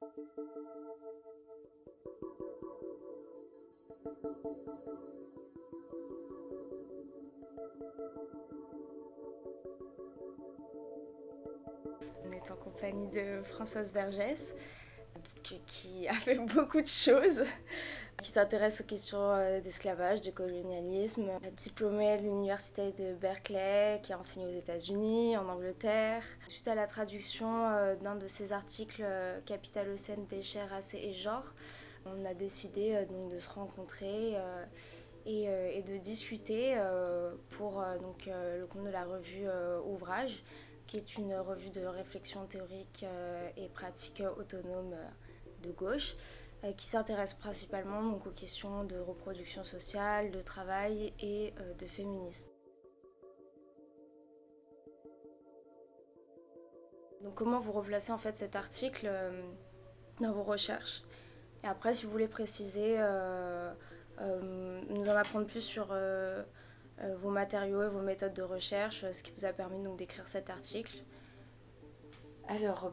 On est en compagnie de Françoise Vergès, qui a fait beaucoup de choses, qui s'intéresse aux questions euh, d'esclavage, de colonialisme, diplômée de l'université de Berkeley, qui a enseigné aux États-Unis, en Angleterre. Suite à la traduction euh, d'un de ses articles, euh, Capitalocène, déchets, races et genre, on a décidé donc, de se rencontrer et, et, de discuter pour donc, le compte de la revue Ouvrage qui est une revue de réflexion théorique et pratique autonome de gauche, euh, qui s'intéresse principalement donc, aux questions de reproduction sociale, de travail et euh, de féminisme. Donc comment vous replacez en fait cet article euh, dans vos recherches? Et après, si vous voulez préciser, nous en apprendre plus sur vos matériaux et vos méthodes de recherche, ce qui vous a permis donc d'écrire cet article. Alors,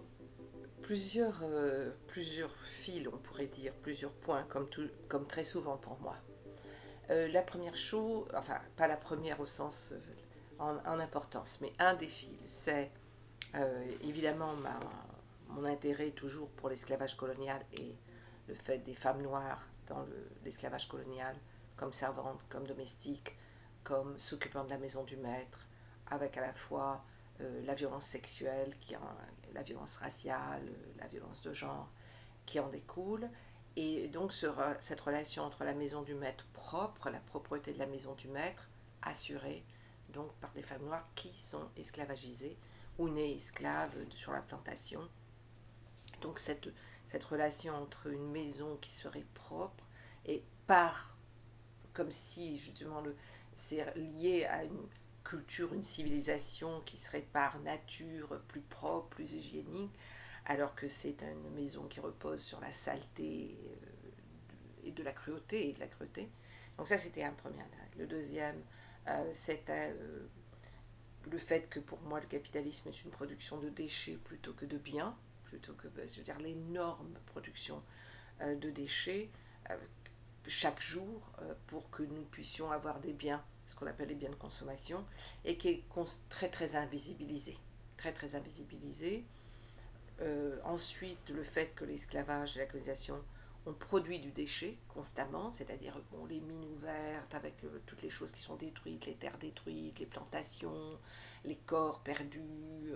plusieurs, euh, plusieurs fils, on pourrait dire, plusieurs points, comme, comme très souvent pour moi. Euh, la première chose, enfin pas la première au sens euh, en, importance, mais un des fils, c'est évidemment mon intérêt toujours pour l'esclavage colonial et le fait des femmes noires dans l'esclavage colonial, comme servantes, comme domestiques, comme s'occupant de la maison du maître, avec à la fois euh, la violence sexuelle, qui la violence raciale, la violence de genre qui en découle. Et donc cette relation entre la maison du maître propre, la propreté de la maison du maître, assurée donc par des femmes noires qui sont esclavagisées ou nées esclaves sur la plantation. Donc cette, cette relation entre une maison qui serait propre et par, comme si justement c'est lié à une, culture, une civilisation qui serait par nature plus propre, plus hygiénique, alors que c'est une maison qui repose sur la saleté euh, et de la cruauté et de la cruauté. Donc ça, c'était un premier. Le deuxième, euh, c'était euh, le fait que pour moi, le capitalisme est une production de déchets plutôt que de biens, plutôt que, je veux dire, l'énorme production de déchets chaque jour pour que nous puissions avoir des biens ce qu'on appelle les biens de consommation, et qui est très très invisibilisé. Très très invisibilisé. Euh, ensuite, le fait que l'esclavage et la colonisation ont produit du déchet constamment, c'est-à-dire les mines ouvertes avec euh, toutes les choses qui sont détruites, les terres détruites, les plantations, les corps perdus,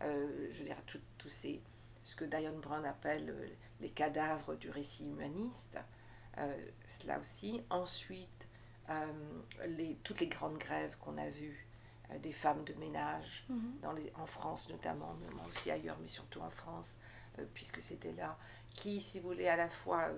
euh, je veux dire, tous ces, ce que Diane Brown appelle les cadavres du récit humaniste, cela aussi. Ensuite, les, toutes les grandes grèves qu'on a vues euh, des femmes de ménage, mhm. dans les, en France notamment, mais aussi ailleurs, mais surtout en France, euh, puisque c'était là, qui, si vous voulez, à la fois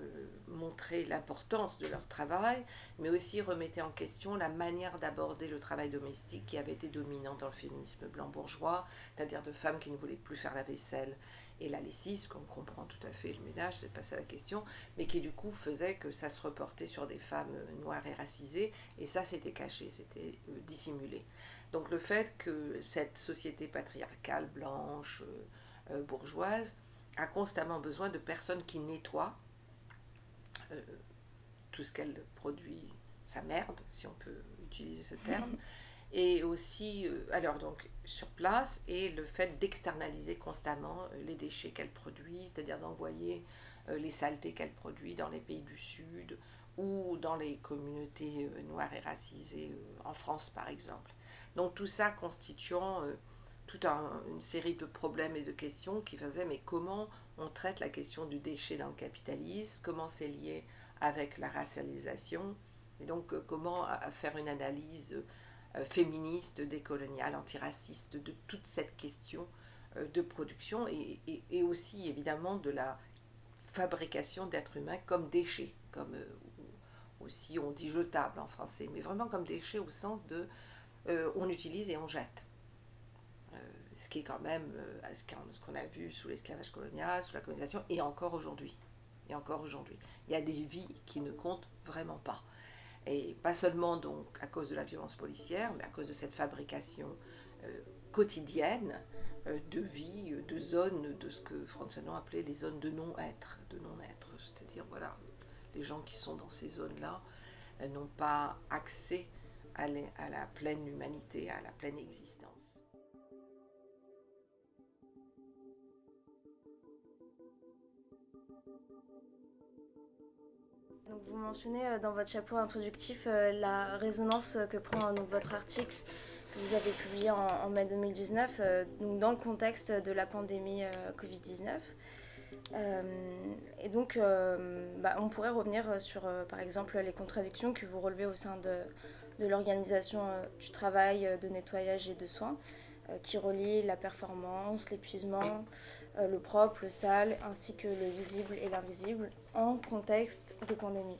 montrer l'importance de leur travail, mais aussi remettait en question la manière d'aborder le travail domestique qui avait été dominant dans le féminisme blanc bourgeois, c'est-à-dire de femmes qui ne voulaient plus faire la vaisselle et la lessive, ce qu'on comprend tout à fait, le ménage, c'est pas ça la question, mais qui du coup faisait que ça se reportait sur des femmes euh, noires et racisées, et ça c'était caché, c'était euh, dissimulé. Donc le fait que cette société patriarcale, blanche, euh, bourgeoise, a constamment besoin de personnes qui nettoient tout ce qu'elle produit, sa merde, si on peut utiliser ce terme, et aussi, euh, alors donc sur place, et le fait d'externaliser constamment euh, les déchets qu'elle produit, c'est-à-dire d'envoyer euh, les saletés qu'elle produit dans les pays du Sud ou dans les communautés noires et racisées en France par exemple. Donc tout ça constituant toute une série de problèmes et de questions qui faisaient mais comment on traite la question du déchet dans le capitalisme, comment c'est lié avec la racialisation, et donc comment faire une analyse féministe, décoloniale, antiraciste, de toute cette question euh, de production et, aussi évidemment de la fabrication d'êtres humains comme déchets, comme euh, aussi on dit jetable en français, mais vraiment comme déchets au sens de on utilise et on jette. ce qui est quand même ce qu'on a vu sous l'esclavage colonial, sous la colonisation, et encore aujourd'hui. Et encore aujourd'hui. Il y a des vies qui ne comptent vraiment pas. Et pas seulement donc à cause de la violence policière, mais à cause de cette fabrication euh, quotidienne de vie, de zones, de ce que François Fanon appelait les zones de non-être, de non-être. C'est-à-dire, voilà, les gens qui sont dans ces zones-là n'ont pas accès à la pleine humanité, à la pleine existence. Vous mentionnez euh, dans votre chapeau introductif euh, la résonance que prend donc, votre article que vous avez publié en, mai 2019, euh, donc dans le contexte de la pandémie Covid-19. et donc, bah, on pourrait revenir sur, par exemple, les contradictions que vous relevez au sein de l'organisation du travail, de nettoyage et de soins, qui relie la performance, l'épuisement, euh, le propre, le sale, ainsi que le visible et l'invisible en contexte de pandémie.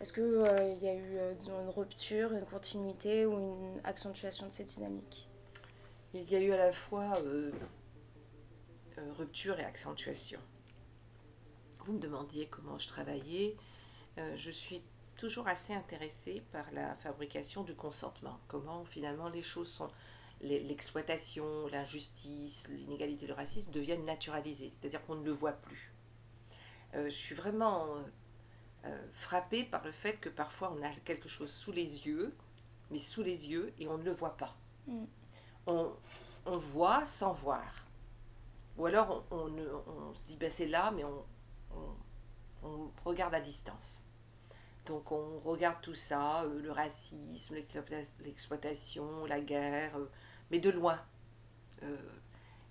Est-ce qu'il euh, y a eu euh, une rupture, une continuité ou une accentuation de cette dynamique? Il y a eu à la fois rupture et accentuation. Vous me demandiez comment je travaillais. je suis toujours assez intéressée par la fabrication du consentement, comment finalement les choses sont l'exploitation, l'injustice, l'inégalité, le racisme deviennent naturalisés, c'est-à-dire qu'on ne le voit plus. Euh, je suis vraiment euh, frappée par le fait que parfois on a quelque chose sous les yeux, mais sous les yeux, et on ne le voit pas. Mm. On, voit sans voir. Ou alors on, se dit, ben c'est là, mais on, on, regarde à distance. Donc on regarde tout ça, euh, le racisme, l'exploitation, la guerre, mais de loin. Euh,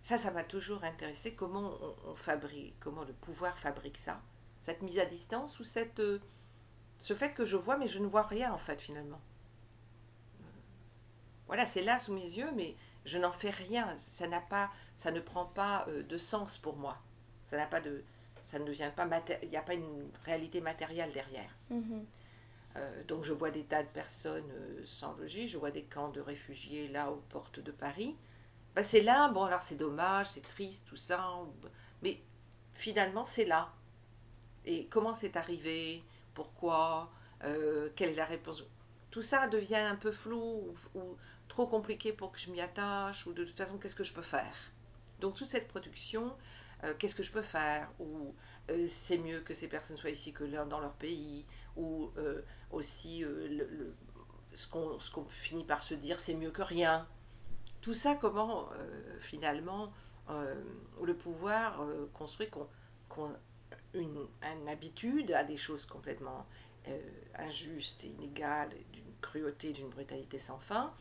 ça, ça m'a toujours intéressé, comment on, fabrique, comment le pouvoir fabrique ça, cette mise à distance ou euh, ce fait que je vois mais je ne vois rien en fait finalement. Euh, voilà, c'est là sous mes yeux, mais je n'en fais rien. Ça n'a pas, ça ne prend pas de sens pour moi. Ça n'a pas de, ça ne devient pas il n'y a pas une réalité matérielle derrière. Mm-hmm. Donc je vois des tas de personnes euh, sans logis, je vois des camps de réfugiés là aux portes de Paris. Ben, c'est là, bon alors c'est dommage, c'est triste, tout ça, mais finalement c'est là. Et comment c'est arrivé? Pourquoi? Euh, Quelle est la réponse? Tout ça devient un peu flou ou, trop compliqué pour que je m'y attache, ou de toute façon qu'est-ce que je peux faire? Donc toute cette production, qu'est-ce que je peux faire? Ou c'est mieux que ces personnes soient ici que dans leur pays ou euh, aussi euh, le, ce qu'on finit par se dire c'est mieux que rien. Tout ça, comment euh, finalement le pouvoir construit une, habitude à des choses complètement injustes et inégales, d'une cruauté, d'une brutalité sans fin.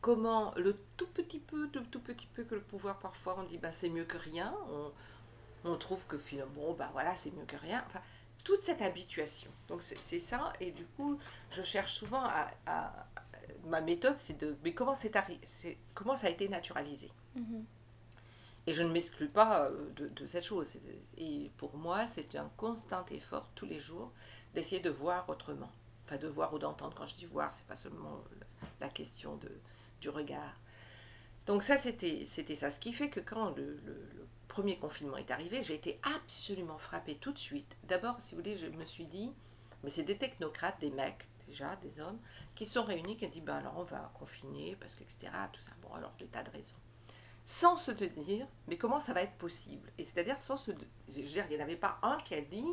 Comment le tout petit peu, de tout petit peu que le pouvoir parfois on dit bah c'est mieux que rien, on, trouve que finalement bon bah voilà c'est mieux que rien. Enfin, toute cette habituation. Donc c'est ça, et du coup, je cherche souvent à, ma méthode, c'est de, mais comment c'est comment ça a été naturalisé? Mm-hmm. Et je ne m'exclus pas euh, de, cette chose. Et pour moi, c'est un constant effort tous les jours d'essayer de voir autrement. Enfin, de voir ou d'entendre. Quand je dis voir, c'est pas seulement la question de, du regard. Donc ça, c'était ça. Ce qui fait que quand le, premier confinement est arrivé, j'ai été absolument frappée tout de suite. D'abord, si vous voulez, je me suis dit, mais c'est des technocrates, des mecs déjà, des hommes, qui sont réunis, qui ont dit, ben alors on va confiner, parce que, etc., tout ça. Bon, alors, des tas de raisons. Sans se dire, mais comment ça va être possible? Et c'est-à-dire, sans se je veux dire, il n'y en avait pas un qui a dit,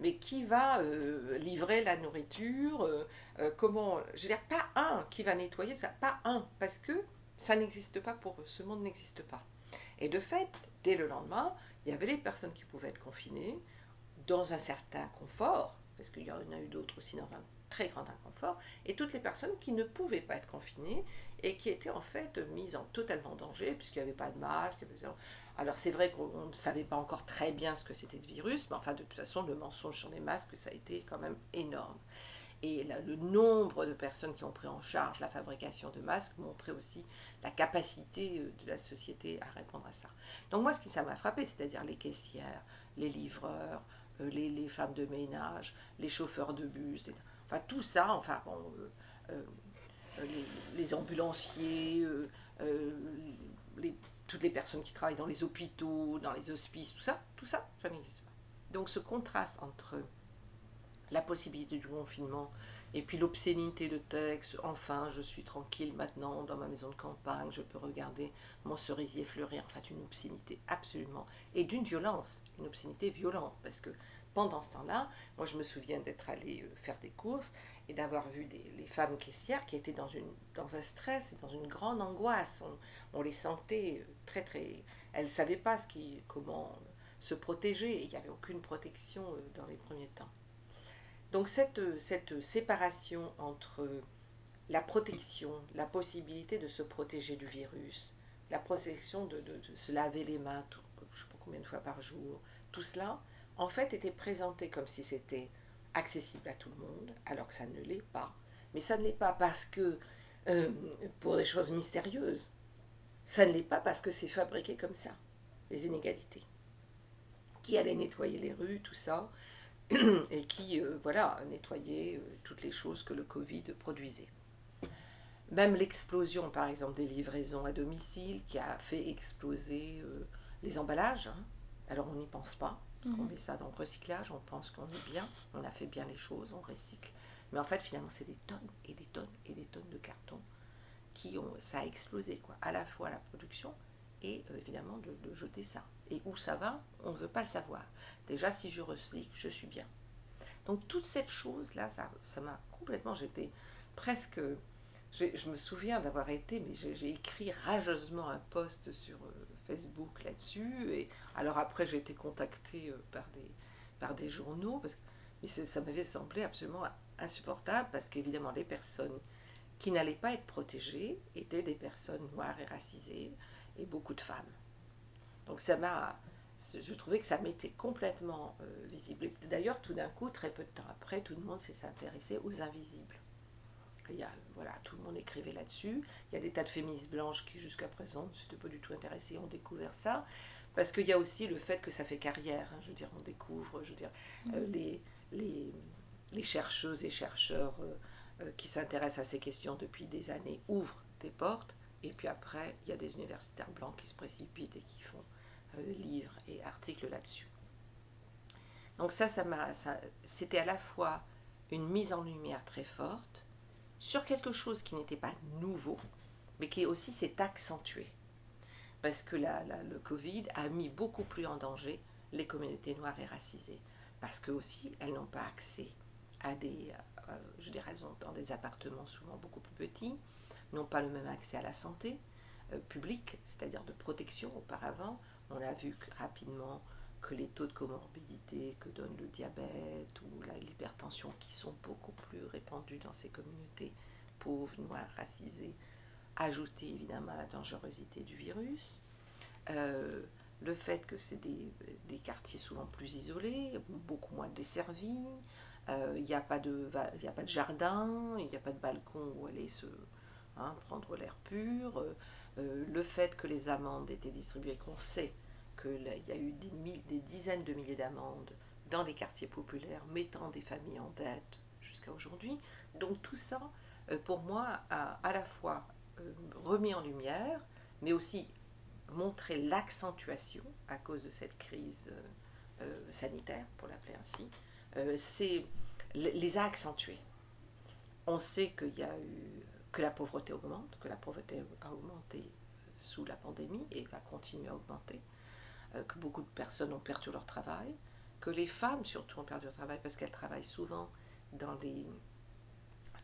mais qui va euh, livrer la nourriture euh, euh, Comment Je veux dire, pas un qui va nettoyer ça, pas un, parce que ça n'existe pas pour eux, ce monde n'existe pas. Et de fait, dès le lendemain, il y avait les personnes qui pouvaient être confinées dans un certain confort, parce qu'il y en a eu d'autres aussi dans un très grand inconfort, et toutes les personnes qui ne pouvaient pas être confinées et qui étaient en fait mises en totalement danger, puisqu'il n'y avait pas de masque. Alors c'est vrai qu'on ne savait pas encore très bien ce que c'était le virus, mais enfin de toute façon, le mensonge sur les masques, ça a été quand même énorme. Et le nombre de personnes qui ont pris en charge la fabrication de masques montrait aussi la capacité euh, de la société à répondre à ça. Donc moi, ce qui ça m'a frappé, c'est-à-dire les caissières, les livreurs, euh, les, femmes de ménage, les chauffeurs de bus, enfin tout ça, enfin euh, les, ambulanciers, toutes les personnes qui travaillent dans les hôpitaux, dans les hospices, tout ça, tout ça, ça n'existe pas. Donc ce contraste entre la possibilité du confinement, et puis l'obscénité de texte, enfin je suis tranquille maintenant dans ma maison de campagne, je peux regarder mon cerisier fleurir, en fait une obscénité absolument, et d'une violence, une obscénité violente, parce que pendant ce temps-là, moi je me souviens d'être allée euh, faire des courses et d'avoir vu des, les femmes caissières qui étaient dans, une, dans un stress et dans une grande angoisse. On, les sentait euh, très très... Elles ne savaient pas ce qui, comment se protéger il n'y avait aucune protection euh, dans les premiers temps. Donc cette, séparation entre la protection, la possibilité de se protéger du virus, la protection de, de, se laver les mains, je ne sais pas combien de fois par jour, tout cela, en fait, était présenté comme si c'était accessible à tout le monde, alors que ça ne l'est pas. Mais ça ne l'est pas parce que, euh, pour des choses mystérieuses, ça ne l'est pas parce que c'est fabriqué comme ça, les inégalités. Qui allait nettoyer les rues, tout ça, et qui, euh, voilà, nettoyait euh, toutes les choses que le Covid produisait. Même l'explosion, par exemple, des livraisons à domicile, qui a fait exploser les emballages, hein. alors on n'y pense pas, parce qu'on mhm. met ça dans le recyclage, on pense qu'on est bien, on a fait bien les choses, on recycle. Mais en fait, finalement, c'est des tonnes et des tonnes et des tonnes de cartons qui ont, ça a explosé, quoi. À la fois la production et euh, évidemment de, jeter ça. Et où ça va, on ne veut pas le savoir. Déjà, si je recycle, je suis bien. Donc toute cette chose-là, ça m'a complètement, j'étais presque je me souviens d'avoir été, mais j'ai écrit rageusement un post sur euh, Facebook là-dessus. Et alors après, j'ai été contactée euh, par des, par des journaux, parce que mais ça m'avait semblé absolument insupportable, parce qu'évidemment, les personnes qui n'allaient pas être protégées étaient des personnes noires et racisées, et beaucoup de femmes. Donc ça m'a, je trouvais que ça m'était complètement euh, visible. D'ailleurs, tout d'un coup, très peu de temps après, tout le monde s'est intéressé aux invisibles. Il y a, voilà, tout le monde écrivait là-dessus. Il y a des tas de féministes blanches qui, jusqu'à présent, ne s'étaient pas du tout intéressées, ont découvert ça. Parce qu'il y a aussi le fait que ça fait carrière. Hein. je veux dire, on découvre, je veux dire, euh, mm-hmm. les, les, chercheuses et chercheurs euh, euh, qui s'intéressent à ces questions depuis des années ouvrent des portes. Et puis après, il y a des universitaires blancs qui se précipitent et qui font livres et articles là-dessus. Donc ça, ça c'était à la fois une mise en lumière très forte, sur quelque chose qui n'était pas nouveau, mais qui aussi s'est accentué. Parce que le Covid a mis beaucoup plus en danger les communautés noires et racisées. Parce que aussi, elles n'ont pas accès à des, euh, je dirais, dans des appartements souvent beaucoup plus petits, n'ont pas le même accès à la santé euh, publique, c'est-à-dire de protection auparavant. On a vu rapidement que les taux de comorbidité que donne le diabète ou l'hypertension, qui sont beaucoup plus répandus dans ces communautés pauvres, noires, racisées, ajouté évidemment à la dangerosité du virus. Euh, le fait que c'est des, quartiers souvent plus isolés, beaucoup moins desservis, euh, il n'y a, a pas de jardin, il n'y a pas de balcon où aller se hein, prendre l'air pur. Euh, le fait que les amendes étaient distribuées, qu'on sait il y a eu des, dizaines de milliers d'amendes dans les quartiers populaires, mettant des familles en dette jusqu'à aujourd'hui. Donc tout ça, euh, pour moi, a à la fois euh, remis en lumière, mais aussi montré l'accentuation à cause de cette crise euh, sanitaire, pour l'appeler ainsi, c'est les a accentués. On sait qu'il y a eu que la pauvreté augmente, que la pauvreté a augmenté sous la pandémie et va continuer à augmenter. Euh, que beaucoup de personnes ont perdu leur travail, que les femmes surtout ont perdu leur travail parce qu'elles travaillent souvent dans les,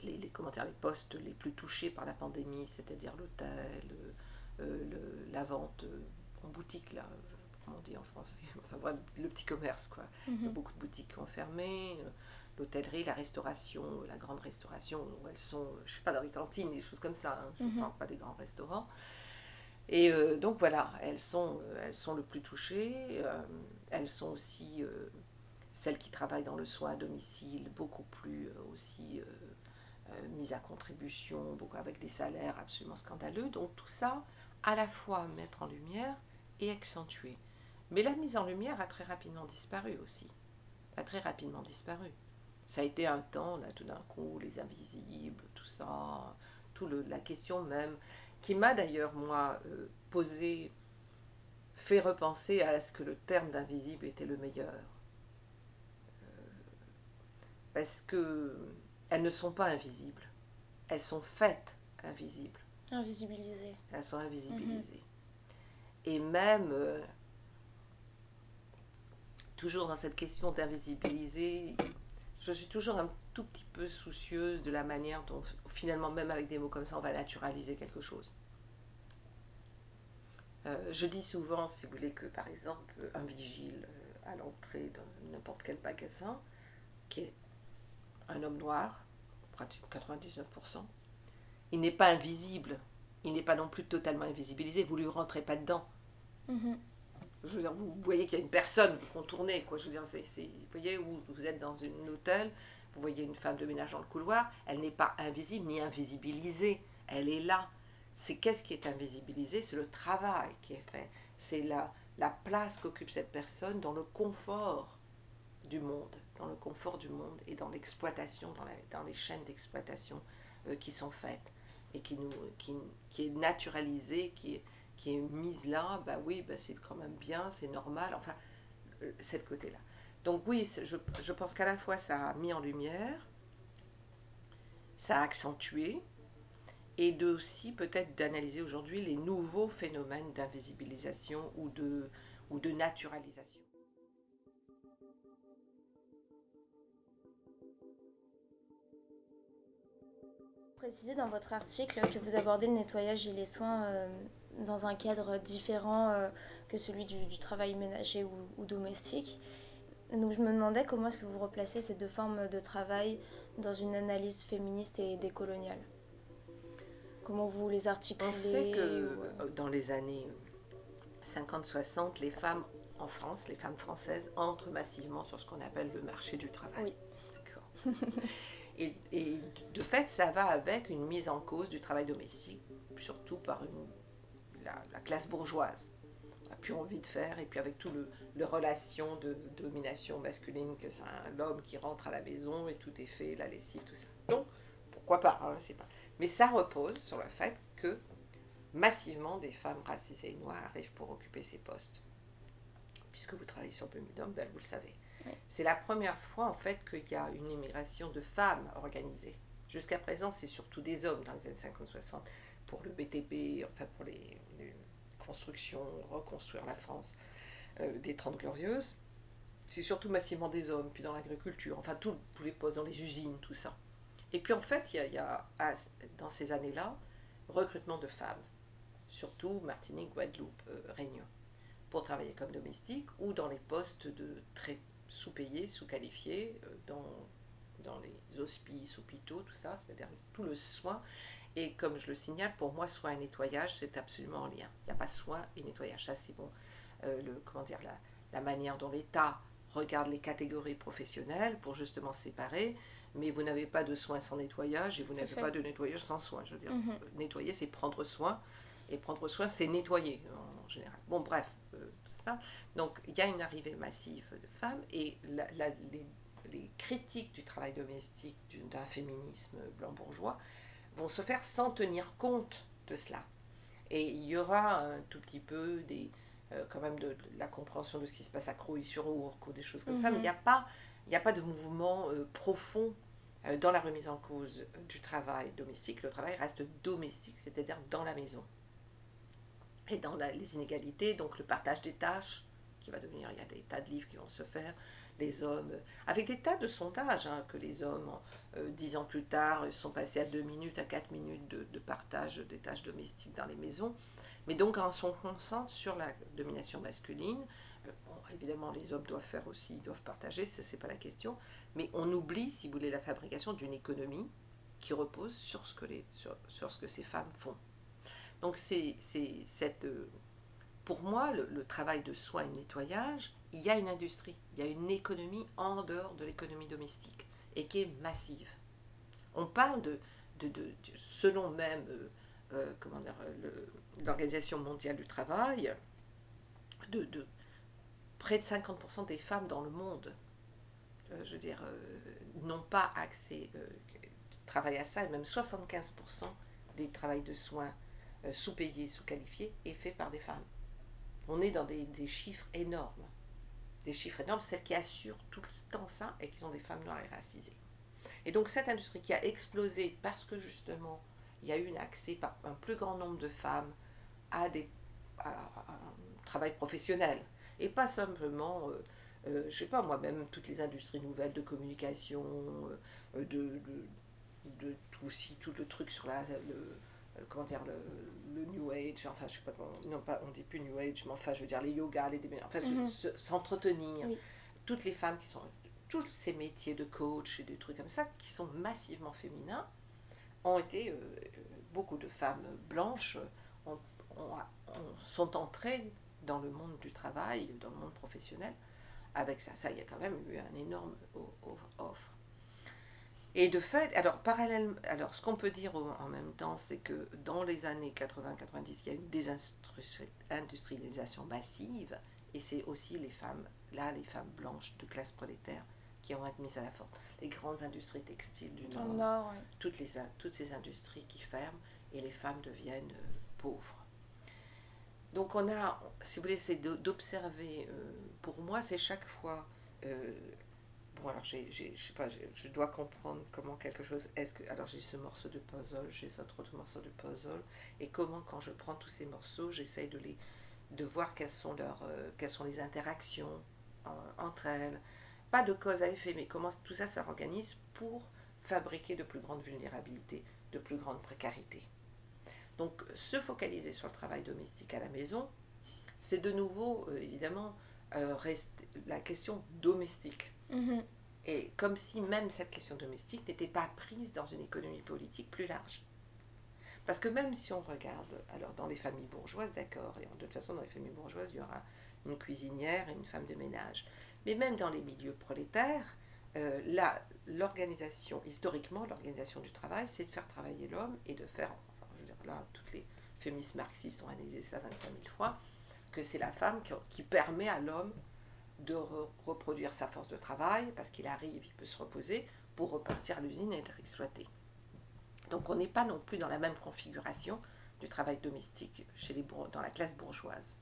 les, les, les postes les plus touchés par la pandémie, c'est-à-dire l'hôtel, euh, la vente euh, en boutique, là, comment on dit en français, enfin le petit commerce, quoi. Mhm. Beaucoup de boutiques ont fermé, l'hôtellerie, la restauration, la grande restauration, où elles sont, je sais pas, dans les cantines, des choses comme ça, hein. je ne mhm. parle pas des grands restaurants. Et euh, donc voilà, elles sont, euh, elles sont le plus touchées. Euh, elles sont aussi celles qui travaillent dans le soin à domicile, beaucoup plus aussi mises à contribution, beaucoup avec des salaires absolument scandaleux. Donc tout ça, à la fois mettre en lumière et accentuer. Mais la mise en lumière a très rapidement disparu aussi. A très rapidement disparu. Ça a été un temps, là, tout d'un coup, les invisibles, tout ça, tout le, la question même qui m'a d'ailleurs, moi, euh, posé, fait repenser à ce que le terme d'invisible était le meilleur. Euh, parce que elles ne sont pas invisibles. Elles sont faites invisibles. Invisibilisées. Elles sont invisibilisées. Et même, euh, toujours dans cette question d'invisibiliser, je suis toujours un tout petit peu soucieuse de la manière dont, finalement, même avec des mots comme ça, on va naturaliser quelque chose. Euh, je dis souvent, si vous voulez, que par exemple, un vigile euh, à l'entrée de n'importe quel magasin, qui est un homme noir, pratiquement 99%, il n'est pas invisible, il n'est pas non plus totalement invisibilisé, vous ne lui rentrez pas dedans. Mm-hmm. Vous voyez qu'il y a une personne, vous contournez, quoi. Je veux dire, vous voyez, où vous êtes dans un hôtel, vous voyez une femme de ménage dans le couloir, elle n'est pas invisible ni invisibilisée, elle est là. C'est qu'est-ce qui est invisibilisé? C'est le travail qui est fait, c'est la, la place qu'occupe cette personne dans le confort du monde, dans le confort du monde et dans l'exploitation, dans, dans les chaînes d'exploitation euh, qui sont faites et qui, nous, qui, qui est naturalisée, qui est, qui est mise là, bah oui, bah c'est quand même bien, c'est normal, enfin, euh, cette côté-là. Donc oui, je, je pense qu'à la fois ça a mis en lumière, ça a accentué, et aussi peut-être d'analyser aujourd'hui les nouveaux phénomènes d'invisibilisation ou de, ou de naturalisation. Précisez dans votre article que vous abordez le nettoyage et les soins euh, dans un cadre différent euh, que celui du, travail ménager ou, domestique. Donc je me demandais comment est-ce que vous replacez ces deux formes de travail dans une analyse féministe et décoloniale. Comment vous les articulez On sait que euh, dans les années 50-60, les femmes en France, les femmes françaises, entrent massivement sur ce qu'on appelle le marché du travail. Oui. D'accord. et, et, de fait, ça va avec une mise en cause du travail domestique, surtout par une la, classe bourgeoise a plus envie de faire, et puis avec tout le, le relation de, domination masculine que c'est l'homme qui rentre à la maison et tout est fait, la lessive, tout ça. Donc, pourquoi pas, hein, c'est pas. Mais ça repose sur le fait que massivement des femmes racisées et noires arrivent pour occuper ces postes. Puisque vous travaillez sur Birmingham, ben, vous le savez. C'est la première fois en fait qu'il y a une immigration de femmes organisée. Jusqu'à présent, c'est surtout des hommes dans les années 50-60 pour le BTP, enfin pour les, constructions, reconstruire la France euh, des Trente Glorieuses. C'est surtout massivement des hommes, puis dans l'agriculture, enfin tous les postes dans les usines, tout ça. Et puis en fait, il y a, dans ces années-là, recrutement de femmes, surtout Martinique, Guadeloupe, euh, Réunion, pour travailler comme domestique ou dans les postes de très sous-payés, sous-qualifiés, euh, dans, dans les hospices, hôpitaux, tout ça, c'est-à-dire tout le soin et comme je le signale, pour moi, soin et nettoyage, c'est absolument en lien. Il n'y a pas soin et nettoyage. Ça, c'est bon. Euh, le, comment dire, la, la manière dont l'État regarde les catégories professionnelles pour justement séparer, mais vous n'avez pas de soin sans nettoyage et vous n'avez pas de nettoyage sans soin. Je veux dire, mhm. nettoyer, c'est prendre soin, et prendre soin, c'est nettoyer en, général. Bon, bref, euh, tout ça. Donc, il y a une arrivée massive de femmes et les, les, critiques du travail domestique d'un féminisme blanc bourgeois vont se faire sans tenir compte de cela. Et il y aura un tout petit peu des, euh, quand même de, la compréhension de ce qui se passe à Croix-sur-Ourcq ou des choses comme ça, mais il n'y a, mhm. pas, a pas de mouvement euh, profond euh, dans la remise en cause du travail domestique. Le travail reste domestique, c'est-à-dire dans la maison. Et dans les inégalités, donc le partage des tâches, qui va devenir, il y a des tas de livres qui vont se faire, les hommes, avec des tas de sondages, hein, que les hommes, euh, dix ans plus tard, sont passés à deux minutes, à quatre minutes de, partage des tâches domestiques dans les maisons. Mais donc, en se concentre sur la domination masculine, euh, évidemment, les hommes doivent faire aussi, ils doivent partager, ce n'est pas la question, mais on oublie, si vous voulez, la fabrication d'une économie qui repose sur ce que, les, sur, sur ce que ces femmes font. Donc, c'est cette. Pour moi, le, travail de soin et de nettoyage, il y a une industrie, il y a une économie en dehors de l'économie domestique et qui est massive. On parle de, selon même euh, euh, l'Organisation mondiale du travail, de, près de 50% des femmes dans le monde, euh, je veux dire, n'ont pas accès, travaillent à ça, et même 75% des travails de soins sous-payés, sous-qualifiés est fait par des femmes. On est dans des chiffres énormes. des chiffres énormes, celles qui assurent tout le temps ça et qui sont des femmes noires et racisées. Et donc cette industrie qui a explosé parce que justement il y a eu un accès par un plus grand nombre de femmes à, des, un travail professionnel et pas simplement, euh, euh, je sais pas moi-même, toutes les industries nouvelles de communication, euh, de, de, tout aussi, tout le truc sur la, comment dire, le, New Age, enfin je sais pas comment, non pas, on dit plus New Age, mais enfin je veux dire les yogas, les enfin mm s'entretenir, toutes les femmes qui sont, tous ces métiers de coach et des trucs comme ça qui sont massivement féminins, ont été, beaucoup de femmes blanches ont, sont entrées dans le monde du travail, dans le monde professionnel, avec ça. Ça, il y a quand même eu un énorme offre. Et de fait, alors parallèlement, alors ce qu'on peut dire en même temps, c'est que dans les années 80-90, il y a eu une désindustrialisation massive, et c'est aussi les femmes, là, les femmes blanches de classe prolétaire qui ont été mises à la force. Les grandes industries textiles du Nord, toutes, les, toutes ces industries qui ferment, et les femmes deviennent euh, pauvres. Donc on a, si vous voulez, c'est d'observer, euh, pour moi c'est chaque fois, euh, bon alors je sais pas, je dois comprendre comment quelque chose, est-ce que, alors j'ai ce morceau de puzzle, j'ai cet autre morceau de puzzle, et comment quand je prends tous ces morceaux, j'essaye de les, de voir quelles sont leurs, euh, quelles sont les interactions entre elles, pas de cause à effet, mais comment tout ça s'organise pour fabriquer de plus grandes vulnérabilités, de plus grandes précarités. Donc se focaliser sur le travail domestique à la maison, c'est de nouveau, euh, évidemment, euh, la question domestique. Mm-hmm. Et comme si même cette question domestique n'était pas prise dans une économie politique plus large. Parce que même si on regarde, alors dans les familles bourgeoises, d'accord, et de toute façon dans les familles bourgeoises, il y aura une cuisinière et une femme de ménage. Mais même dans les milieux prolétaires, euh, l'organisation, historiquement, l'organisation du travail, c'est de faire travailler l'homme et de faire là, toutes les féministes marxistes ont analysé ça 25 000 fois, que c'est la femme qui, permet à l'homme de reproduire sa force de travail, parce qu'il arrive, il peut se reposer, pour repartir à l'usine et être exploité. Donc on n'est pas non plus dans la même configuration du travail domestique chez les dans la classe bourgeoise.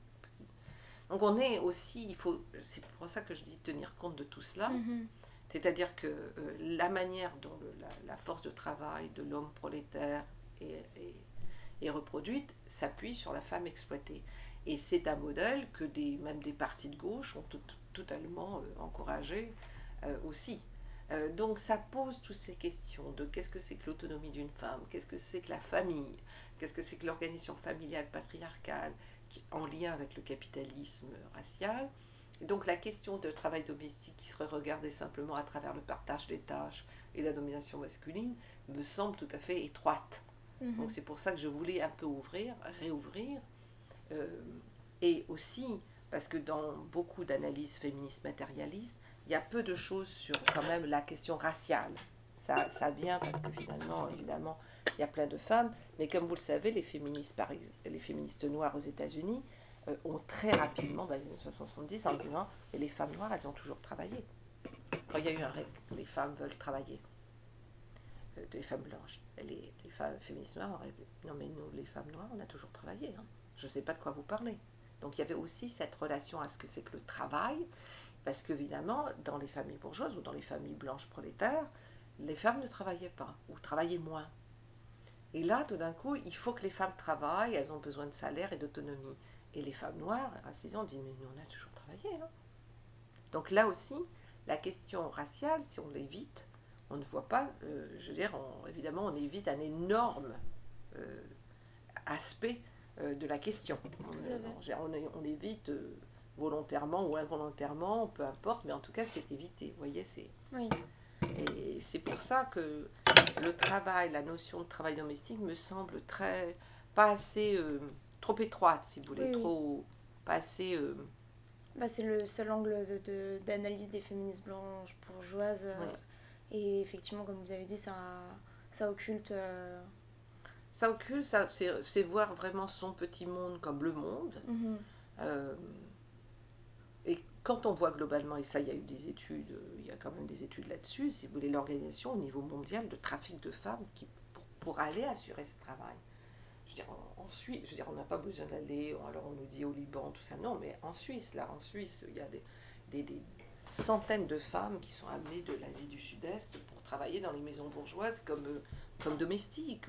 Donc on est aussi, il faut, c'est pour ça que je dis tenir compte de tout cela, mm-hmm. c'est-à-dire que euh, la manière dont la, force de travail de l'homme prolétaire est, reproduite s'appuie sur la femme exploitée. Et c'est un modèle que des, même des partis de gauche ont totalement euh, encouragé euh, aussi. Euh, donc ça pose toutes ces questions de qu'est-ce que c'est que l'autonomie d'une femme, qu'est-ce que c'est que la famille, qu'est-ce que c'est que l'organisation familiale patriarcale qui, en lien avec le capitalisme racial. Et donc la question de travail domestique qui serait regardée simplement à travers le partage des tâches et la domination masculine me semble tout à fait étroite. Donc mhm. c'est pour ça que je voulais un peu ouvrir, réouvrir. Euh, et aussi parce que dans beaucoup d'analyses féministes matérialistes, il y a peu de choses sur quand même la question raciale. Ça, vient parce que finalement, évidemment, il y a plein de femmes, mais comme vous le savez, les féministes, les noires aux États-Unis euh, ont très rapidement, dans les années 70, en disant les femmes noires, elles ont toujours travaillé. Quand il y a eu un les femmes veulent travailler des femmes blanches. Les, les femmes féministes noires non mais nous, les femmes noires, on a toujours travaillé. Hein. Je ne sais pas de quoi vous parlez. Donc il y avait aussi cette relation à ce que c'est que le travail, parce qu'évidemment, dans les familles bourgeoises ou dans les familles blanches prolétaires, les femmes ne travaillaient pas ou travaillaient moins. Et là, tout d'un coup, il faut que les femmes travaillent, elles ont besoin de salaire et d'autonomie. Et les femmes noires, à 6 ans, disent, mais nous, on a toujours travaillé. Hein. Donc là aussi, la question raciale, si on l'évite, on ne voit pas, euh, je veux dire, évidemment, on évite un énorme euh, aspect de la question. On, évite volontairement ou involontairement, peu importe, mais en tout cas, c'est évité. Vous voyez, c'est. Et c'est pour ça que le travail, la notion de travail domestique me semble très. pas assez. trop étroite, si vous voulez, trop. pas assez. Bah, c'est le seul angle d'analyse de, des féministes blanches bourgeoises. Et effectivement, comme vous avez dit, ça, ça occulte. Euh, ça c'est voir vraiment son petit monde comme le monde. Mhm. Euh, et quand on voit globalement, et ça, il y a eu des études, il y a quand même des études là-dessus, si vous voulez, l'organisation au niveau mondial de trafic de femmes qui, pour, pour aller assurer ce travail. Je veux dire, en, Suisse, je veux dire, on n'a pas besoin d'aller, alors on nous dit au Liban, tout ça, non, mais en Suisse, là, en Suisse, il y a des, des, centaines de femmes qui sont amenées de l'Asie du Sud-Est pour travailler dans les maisons bourgeoises comme, euh, comme domestiques.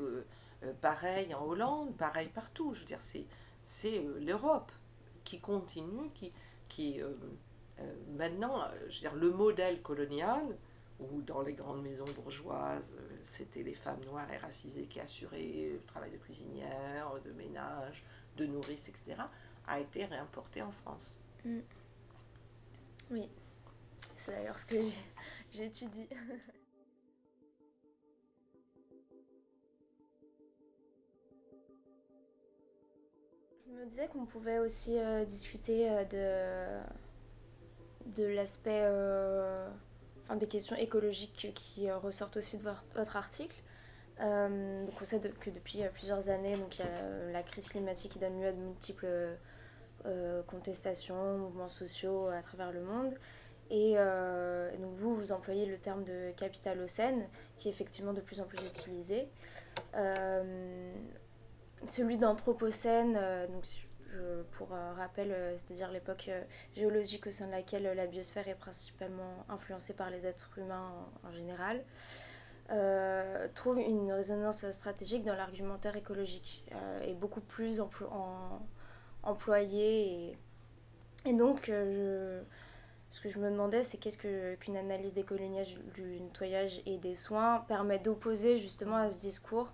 Euh, euh, pareil en Hollande, pareil partout. Je veux dire, c'est, c'est l'Europe qui continue, qui, qui maintenant, je veux dire, le modèle colonial, où dans les grandes maisons bourgeoises, c'était les femmes noires et racisées qui assuraient le travail de cuisinière, de ménage, de nourrice, etc., a été réimporté en France. Mm. Oui, c'est d'ailleurs ce que j'étudie. Je me disais qu'on pouvait aussi euh, discuter euh, de, l'aspect, euh, des questions écologiques qui ressortent aussi de votre, article. on sait que depuis plusieurs années, donc y a la crise climatique donne lieu à de multiples contestations, mouvements sociaux à travers le monde. Et donc vous, vous employez le terme de capitalocène, qui est effectivement de plus en plus utilisé. Celui d'anthropocène, euh, donc pour rappel, c'est-à-dire l'époque géologique au sein de laquelle la biosphère est principalement influencée par les êtres humains en, général, trouve une résonance stratégique dans l'argumentaire écologique et beaucoup plus employé. Et, donc, ce que je me demandais, c'est qu'est-ce qu'une analyse des coloniages, du nettoyage et des soins permet d'opposer justement à ce discours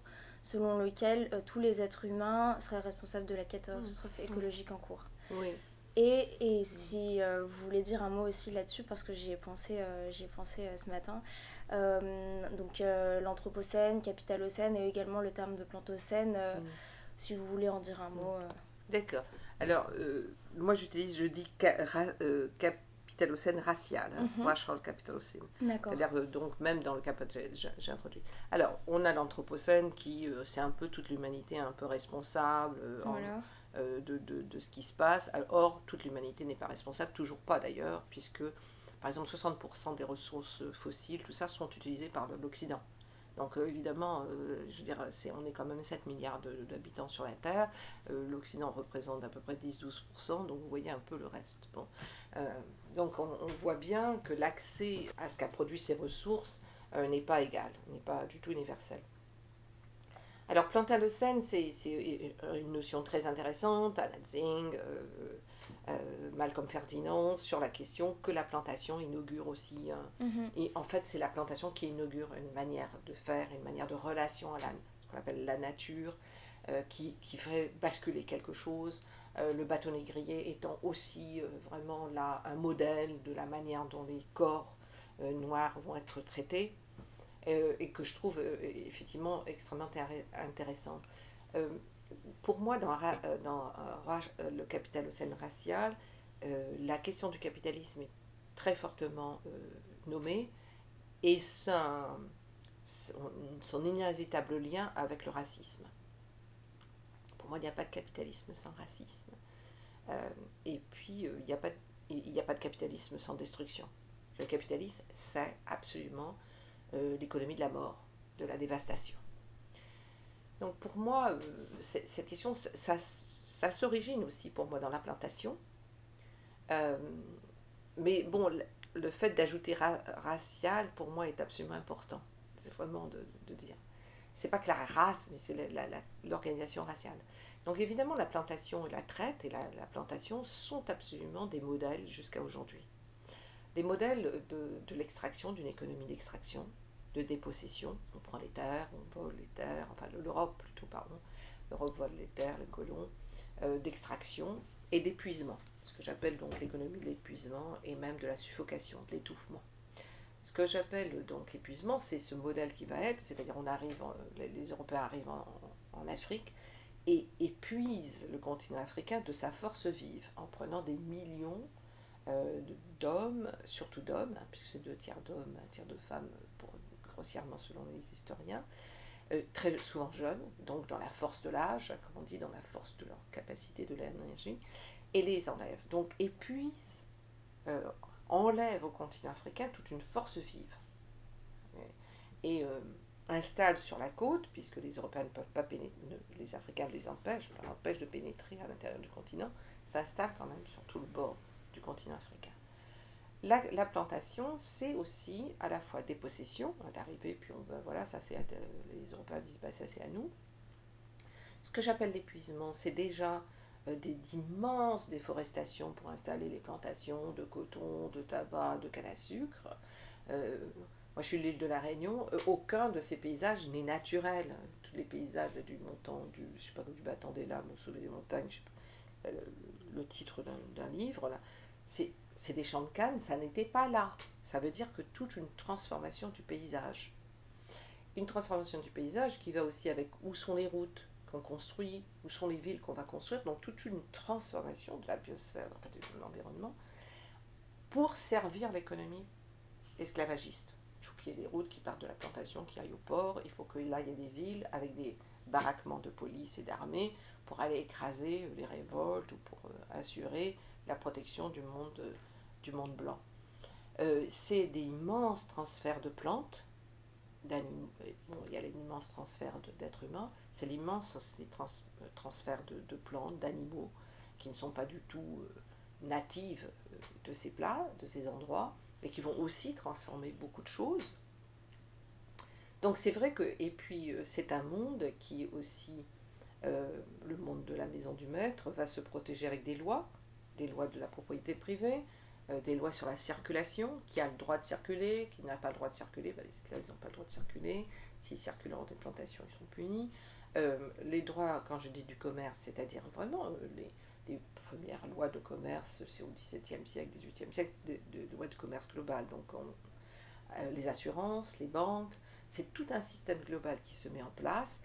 selon lequel euh, tous les êtres humains seraient responsables de la catastrophe mmh. écologique en cours. Oui. Et, et si euh, vous voulez dire un mot aussi là-dessus, parce que j'y ai pensé, euh, ai pensé ce matin, donc l'anthropocène, capitalocène et également le terme de plantocène, mmh. si vous voulez en dire un mot. D'accord. Alors, moi j'utilise, je dis cap capitalocène racial. Hein, mhm. Racial capitalocène. C'est-à-dire, euh, donc, même dans le j'ai introduit. Alors, on a l'anthropocène qui, euh, c'est un peu toute l'humanité un peu responsable euh, de, de, de, ce qui se passe. Or, toute l'humanité n'est pas responsable, toujours pas d'ailleurs, puisque, par exemple, 60% des ressources fossiles, tout ça, sont utilisées par l'Occident. Donc euh, évidemment, euh, je veux dire, on est quand même 7 milliards d'habitants sur la Terre. Euh, L'Occident représente à peu près 10-12%, donc vous voyez un peu le reste. Donc on, voit bien que l'accès à ce qu'a produit ces ressources n'est pas égal, n'est pas du tout universel. Alors Plantalocène, c'est une notion très intéressante. Anna Zing, euh, Malcolm Ferdinand sur la question que la plantation inaugure aussi. Hein. Mhm. Et en fait, c'est la plantation qui inaugure une manière de faire, une manière de relation à la, ce qu'on appelle la nature, euh, qui, qui, ferait basculer quelque chose. Euh, le bâtonnet grillé étant aussi vraiment là un modèle de la manière dont les corps noirs vont être traités. et que je trouve effectivement extrêmement intéressant pour moi, dans, euh, euh, euh, le capitalocène racial, la question du capitalisme est très fortement nommée et son, inévitable lien avec le racisme. Pour moi, il n'y a pas de capitalisme sans racisme. et puis, il n'y a pas de capitalisme sans destruction. Le capitalisme, c'est absolument l'économie de la mort, de la dévastation. Donc pour moi, euh, cette question, ça, s'origine aussi pour moi dans l'implantation. Euh, mais bon, le fait d'ajouter racial, pour moi, est absolument important. C'est vraiment de, de dire. C'est pas que la race, mais c'est l'organisation raciale. Donc évidemment, la plantation et la traite et la, plantation sont absolument des modèles jusqu'à aujourd'hui. Des modèles de l'extraction, d'une économie d'extraction, de dépossession. On prend les terres, on vole les terres, enfin l'Europe plutôt, pardon. L'Europe vole les terres, les colons, euh, d'extraction et d'épuisement. Ce que j'appelle donc l'économie de l'épuisement et même de la suffocation, de l'étouffement. Ce que j'appelle donc l'épuisement, c'est ce modèle qui va être, c'est-à-dire on arrive, les Européens arrivent en, Afrique et épuisent le continent africain de sa force vive en prenant des millions euh, d'hommes, surtout d'hommes, hein, puisque c'est deux tiers d'hommes, un tiers de femmes pour grossièrement selon les historiens, euh, très souvent jeunes, donc dans la force de l'âge, comme on dit, dans la force de leur capacité, de l'énergie, et les enlève. Donc épuise, euh, enlève au continent africain toute une force vive. Et euh, installe sur la côte, puisque les Européens ne peuvent pas pénétrer, les Africains les empêchent, leur empêchent de pénétrer à l'intérieur du continent, s'installe quand même sur tout le bord du continent africain. La, plantation, c'est aussi à la fois des possessions, on puis on va, voilà, ça c'est, les Européens disent, bah, ça c'est à nous. Ce que j'appelle l'épuisement, c'est déjà euh, d'immenses déforestations pour installer les plantations de coton, de tabac, de canne à sucre. Euh, moi, je suis l'île de la Réunion. Euh, aucun de ces paysages n'est naturel. Tous les paysages du montant, du, je sais pas, du battant des lames au sommet des montagnes, pas, le titre d'un livre là, c'est des champs de canne, ça n'était pas là. Ça veut dire que toute une transformation du paysage. Une transformation du paysage qui va aussi avec où sont les routes qu'on construit, où sont les villes qu'on va construire, donc toute une transformation de la biosphère, de l'environnement, pour servir l'économie esclavagiste. Qu'il y ait des routes qui partent de la plantation, qui aillent au port, il faut que là il y ait des villes avec des baraquements de police et d'armée pour aller écraser les révoltes ou pour euh, assurer la protection du monde, monde blanc. Euh, c'est des immenses transferts de plantes, d'animaux. Il y a l'immense transfert d'êtres humains, c'est l'immense euh, transfert de, plantes, d'animaux qui ne sont pas du tout euh, natives de ces plats, de ces endroits, et qui vont aussi transformer beaucoup de choses. Donc c'est vrai que, et puis c'est un monde qui aussi, le monde de la maison du maître, va se protéger avec des lois, des lois de la propriété privée, euh, des lois sur la circulation, qui a le droit de circuler, qui n'a pas le droit de circuler, ben, les esclaves n'ont pas le droit de circuler, s'ils circulent en des plantations, ils sont punis. Euh, les droits, quand je dis du commerce, c'est-à-dire vraiment euh, les, premières lois de commerce, c'est au XVIIe siècle, XVIIIe siècle, de, lois de commerce global, donc les assurances, les banques, c'est tout un système global qui se met en place,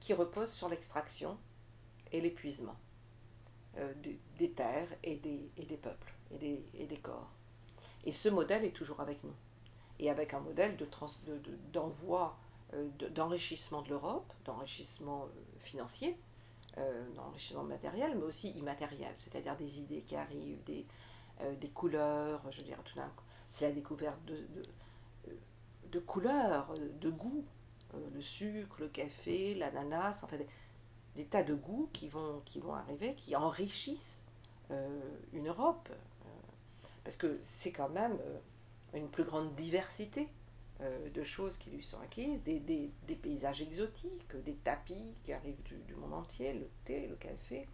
qui repose sur l'extraction et l'épuisement. Euh, des terres et des, peuples et des, corps. Et ce modèle est toujours avec nous. Et avec un modèle d'envoi, de, de, euh, d'enrichissement de l'Europe, d'enrichissement euh, d'enrichissement matériel, mais aussi immatériel, c'est-à-dire des idées qui arrivent, des, des couleurs, je veux dire, tout d'un coup, c'est la découverte de, de, couleurs, de goûts, le sucre, le café, l'ananas, en fait, des tas de goûts qui vont, qui vont arriver, qui enrichissent euh, une Europe. Euh, parce que c'est quand même euh, une plus grande diversité de choses qui lui sont acquises, des, des, paysages exotiques, des tapis qui arrivent du, monde entier, le thé, le café,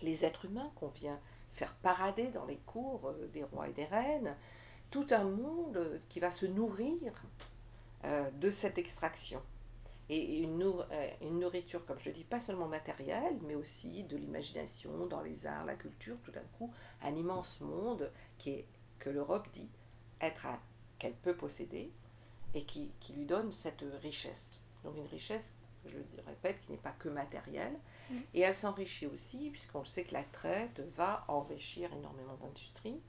les êtres humains qu'on vient faire parader dans les cours des rois et des reines, tout un monde qui va se nourrir de cette extraction. Et euh, une, nourriture, comme je le dis, pas seulement matérielle, mais aussi de l'imagination, dans les arts, la culture, tout d'un coup, un immense monde qui est, que l'Europe dit être qu'elle peut posséder et qui, lui donne cette richesse. Donc une richesse, je le répète, qui n'est pas que matérielle, mmh. et elle s'enrichit aussi, puisqu'on sait que la traite va enrichir énormément d'industries,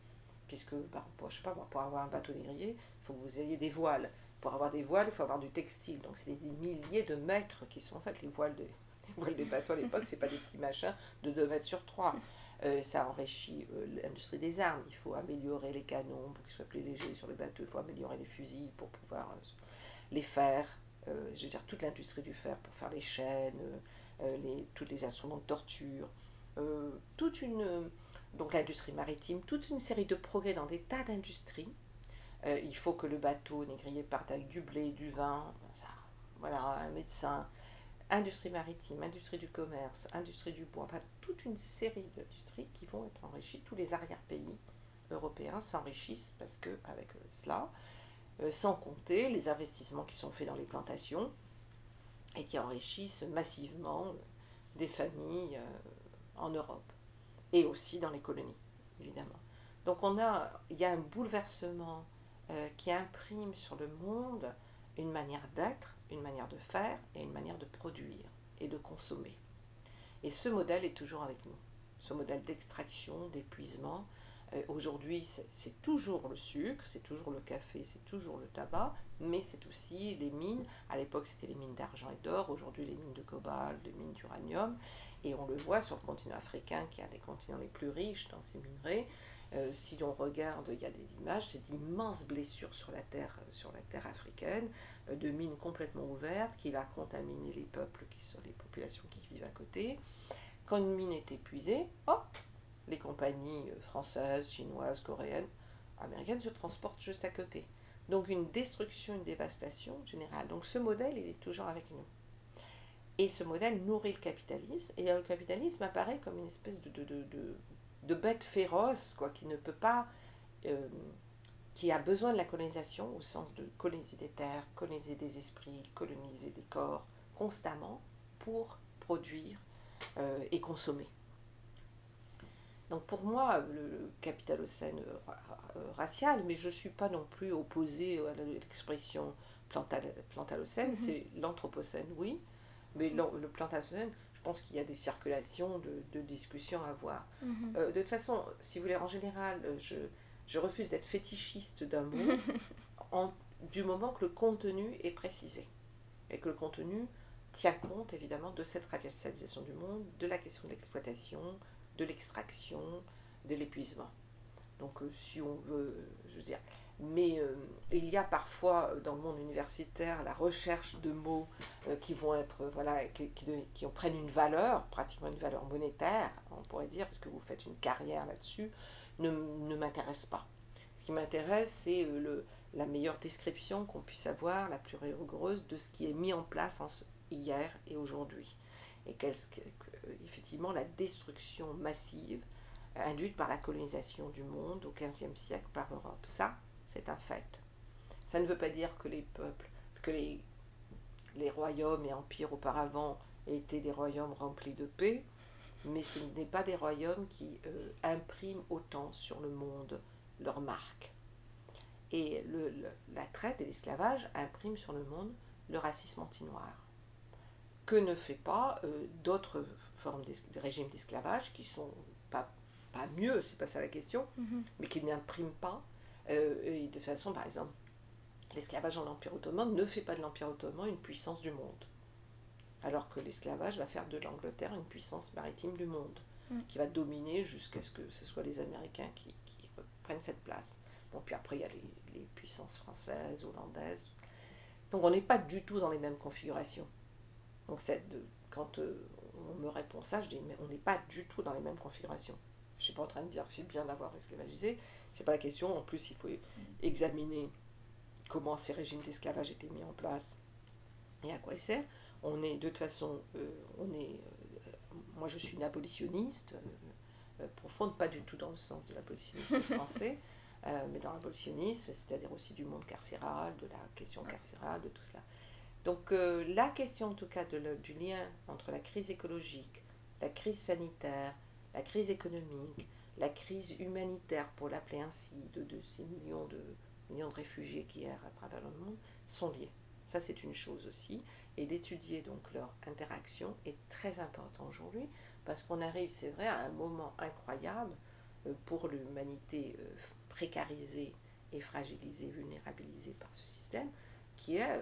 puisque, bah, pour, je sais pas, pour avoir un bateau négrier, il faut que vous ayez des voiles. Pour avoir des voiles, il faut avoir du textile. Donc c'est des milliers de mètres qui sont en fait les voiles, des bateaux à l'époque, c'est pas des petits machins de 2 mètres sur 3. Euh, ça enrichit euh, l'industrie des armes. Il faut améliorer les canons pour qu'ils soient plus légers sur les bateaux. Il faut améliorer les fusils pour pouvoir euh, les faire. je veux dire, toute l'industrie du fer pour faire les chaînes, les, tous les instruments de torture. toute une, donc l'industrie maritime, toute une série de progrès dans des tas d'industries il faut que le bateau négrier parte avec du blé, du vin, voilà, un médecin, industrie maritime, industrie du commerce, industrie du bois, enfin toute une série d'industries qui vont être enrichies. Tous les arrière-pays européens s'enrichissent parce que avec cela, euh, sans compter les investissements qui sont faits dans les plantations et qui enrichissent massivement euh, des familles en Europe et aussi dans les colonies, évidemment. Donc il y a un bouleversement euh, qui imprime sur le monde une manière d'être, une manière de faire et une manière de produire et de consommer. Et ce modèle est toujours avec nous. Ce modèle d'extraction, d'épuisement. Euh, aujourd'hui, c'est toujours le sucre, c'est toujours le café, c'est toujours le tabac, mais c'est aussi les mines. À l'époque, c'était les mines d'argent et d'or. Aujourd'hui, les mines de cobalt, les mines d'uranium. Et on le voit sur le continent africain, qui est un des continents les plus riches dans ces minerais. Euh, si l'on regarde, il y a des images, c'est d'immenses blessures sur la terre, euh, sur la terre africaine, euh, de mines complètement ouvertes qui va contaminer les peuples qui sont les populations qui vivent à côté. Quand une mine est épuisée, hop, les compagnies françaises, chinoises, coréennes américaine se transporte juste à côté. Donc une destruction, une dévastation générale. Donc ce modèle, il est toujours avec nous. Et ce modèle nourrit le capitalisme. Et le capitalisme apparaît comme une espèce de, bête féroce, quoi, qui ne peut pas, euh, qui a besoin de la colonisation au sens de coloniser des terres, coloniser des esprits, coloniser des corps, constamment pour produire euh, et consommer. Donc pour moi, le capitalocène euh, racial, mais je ne suis pas non plus opposée à l'expression plantalocène, mm-hmm. c'est l'anthropocène, oui, mais le plantalocène, pense qu'il y a des circulations de, de discussions à avoir. Mm-hmm. Euh, de toute façon, si vous voulez, en général, je, je refuse d'être fétichiste d'un mot en, du moment que le contenu est précisé et que le contenu tient compte évidemment de cette radicalisation du monde, de la question de l'exploitation, de l'extraction, de l'épuisement. Donc euh, si on veut, je veux dire, mais euh, il y a parfois euh, dans le monde universitaire la recherche de mots qui vont être, voilà, qui, qui, prennent une valeur, pratiquement une valeur monétaire, on pourrait dire, parce que vous faites une carrière là-dessus, ne, ne m'intéresse pas. Ce qui m'intéresse, c'est la meilleure description qu'on puisse avoir, la plus rigoureuse, de ce qui est mis en place hier et aujourd'hui et effectivement la destruction massive induite par la colonisation du monde au XVe siècle par l'Europe. Ça, c'est un fait. Ça ne veut pas dire que les peuples, que les, les royaumes et empires auparavant étaient des royaumes remplis de paix, mais ce n'est pas des royaumes qui euh, impriment autant sur le monde leur marque. Et le, la traite et l'esclavage impriment sur le monde le racisme anti-noir que ne fait pas euh, d'autres formes de régimes d'esclavage qui sont pas, pas mieux, c'est pas ça la question, mm-hmm. mais qui n'impriment pas. Euh, et de façon, par exemple, l'esclavage en Empire ottoman ne fait pas de l'Empire ottoman une puissance du monde. Alors que l'esclavage va faire de l'Angleterre une puissance maritime du monde, mm. qui va dominer jusqu'à ce que ce soit les Américains qui, prennent cette place. Bon, puis après, il y a les, les puissances françaises, hollandaises. Donc on n'est pas du tout dans les mêmes configurations. Donc quand euh, on me répond ça, je dis mais on n'est pas du tout dans les mêmes configurations. Je ne suis pas en train de dire que c'est bien d'avoir esclavagisé, c'est pas la question. En plus, il faut examiner comment ces régimes d'esclavage étaient mis en place et à quoi ils servent. On est de toute façon, euh, on est, euh, moi je suis une abolitionniste profonde, pas du tout dans le sens de l'abolitionnisme français, mais dans l'abolitionnisme, c'est-à-dire aussi du monde carcéral, de la question carcérale, de tout cela. Donc euh, la question en tout cas du lien entre la crise écologique, la crise sanitaire, la crise économique, la crise humanitaire, pour l'appeler ainsi, de, ces millions de, millions de réfugiés qui errent à travers le monde, sont liés. Ça c'est une chose aussi. Et d'étudier donc leur interaction est très important aujourd'hui parce qu'on arrive, c'est vrai, à un moment incroyable euh, pour l'humanité euh, précarisée et fragilisée, vulnérabilisée par ce système, qui est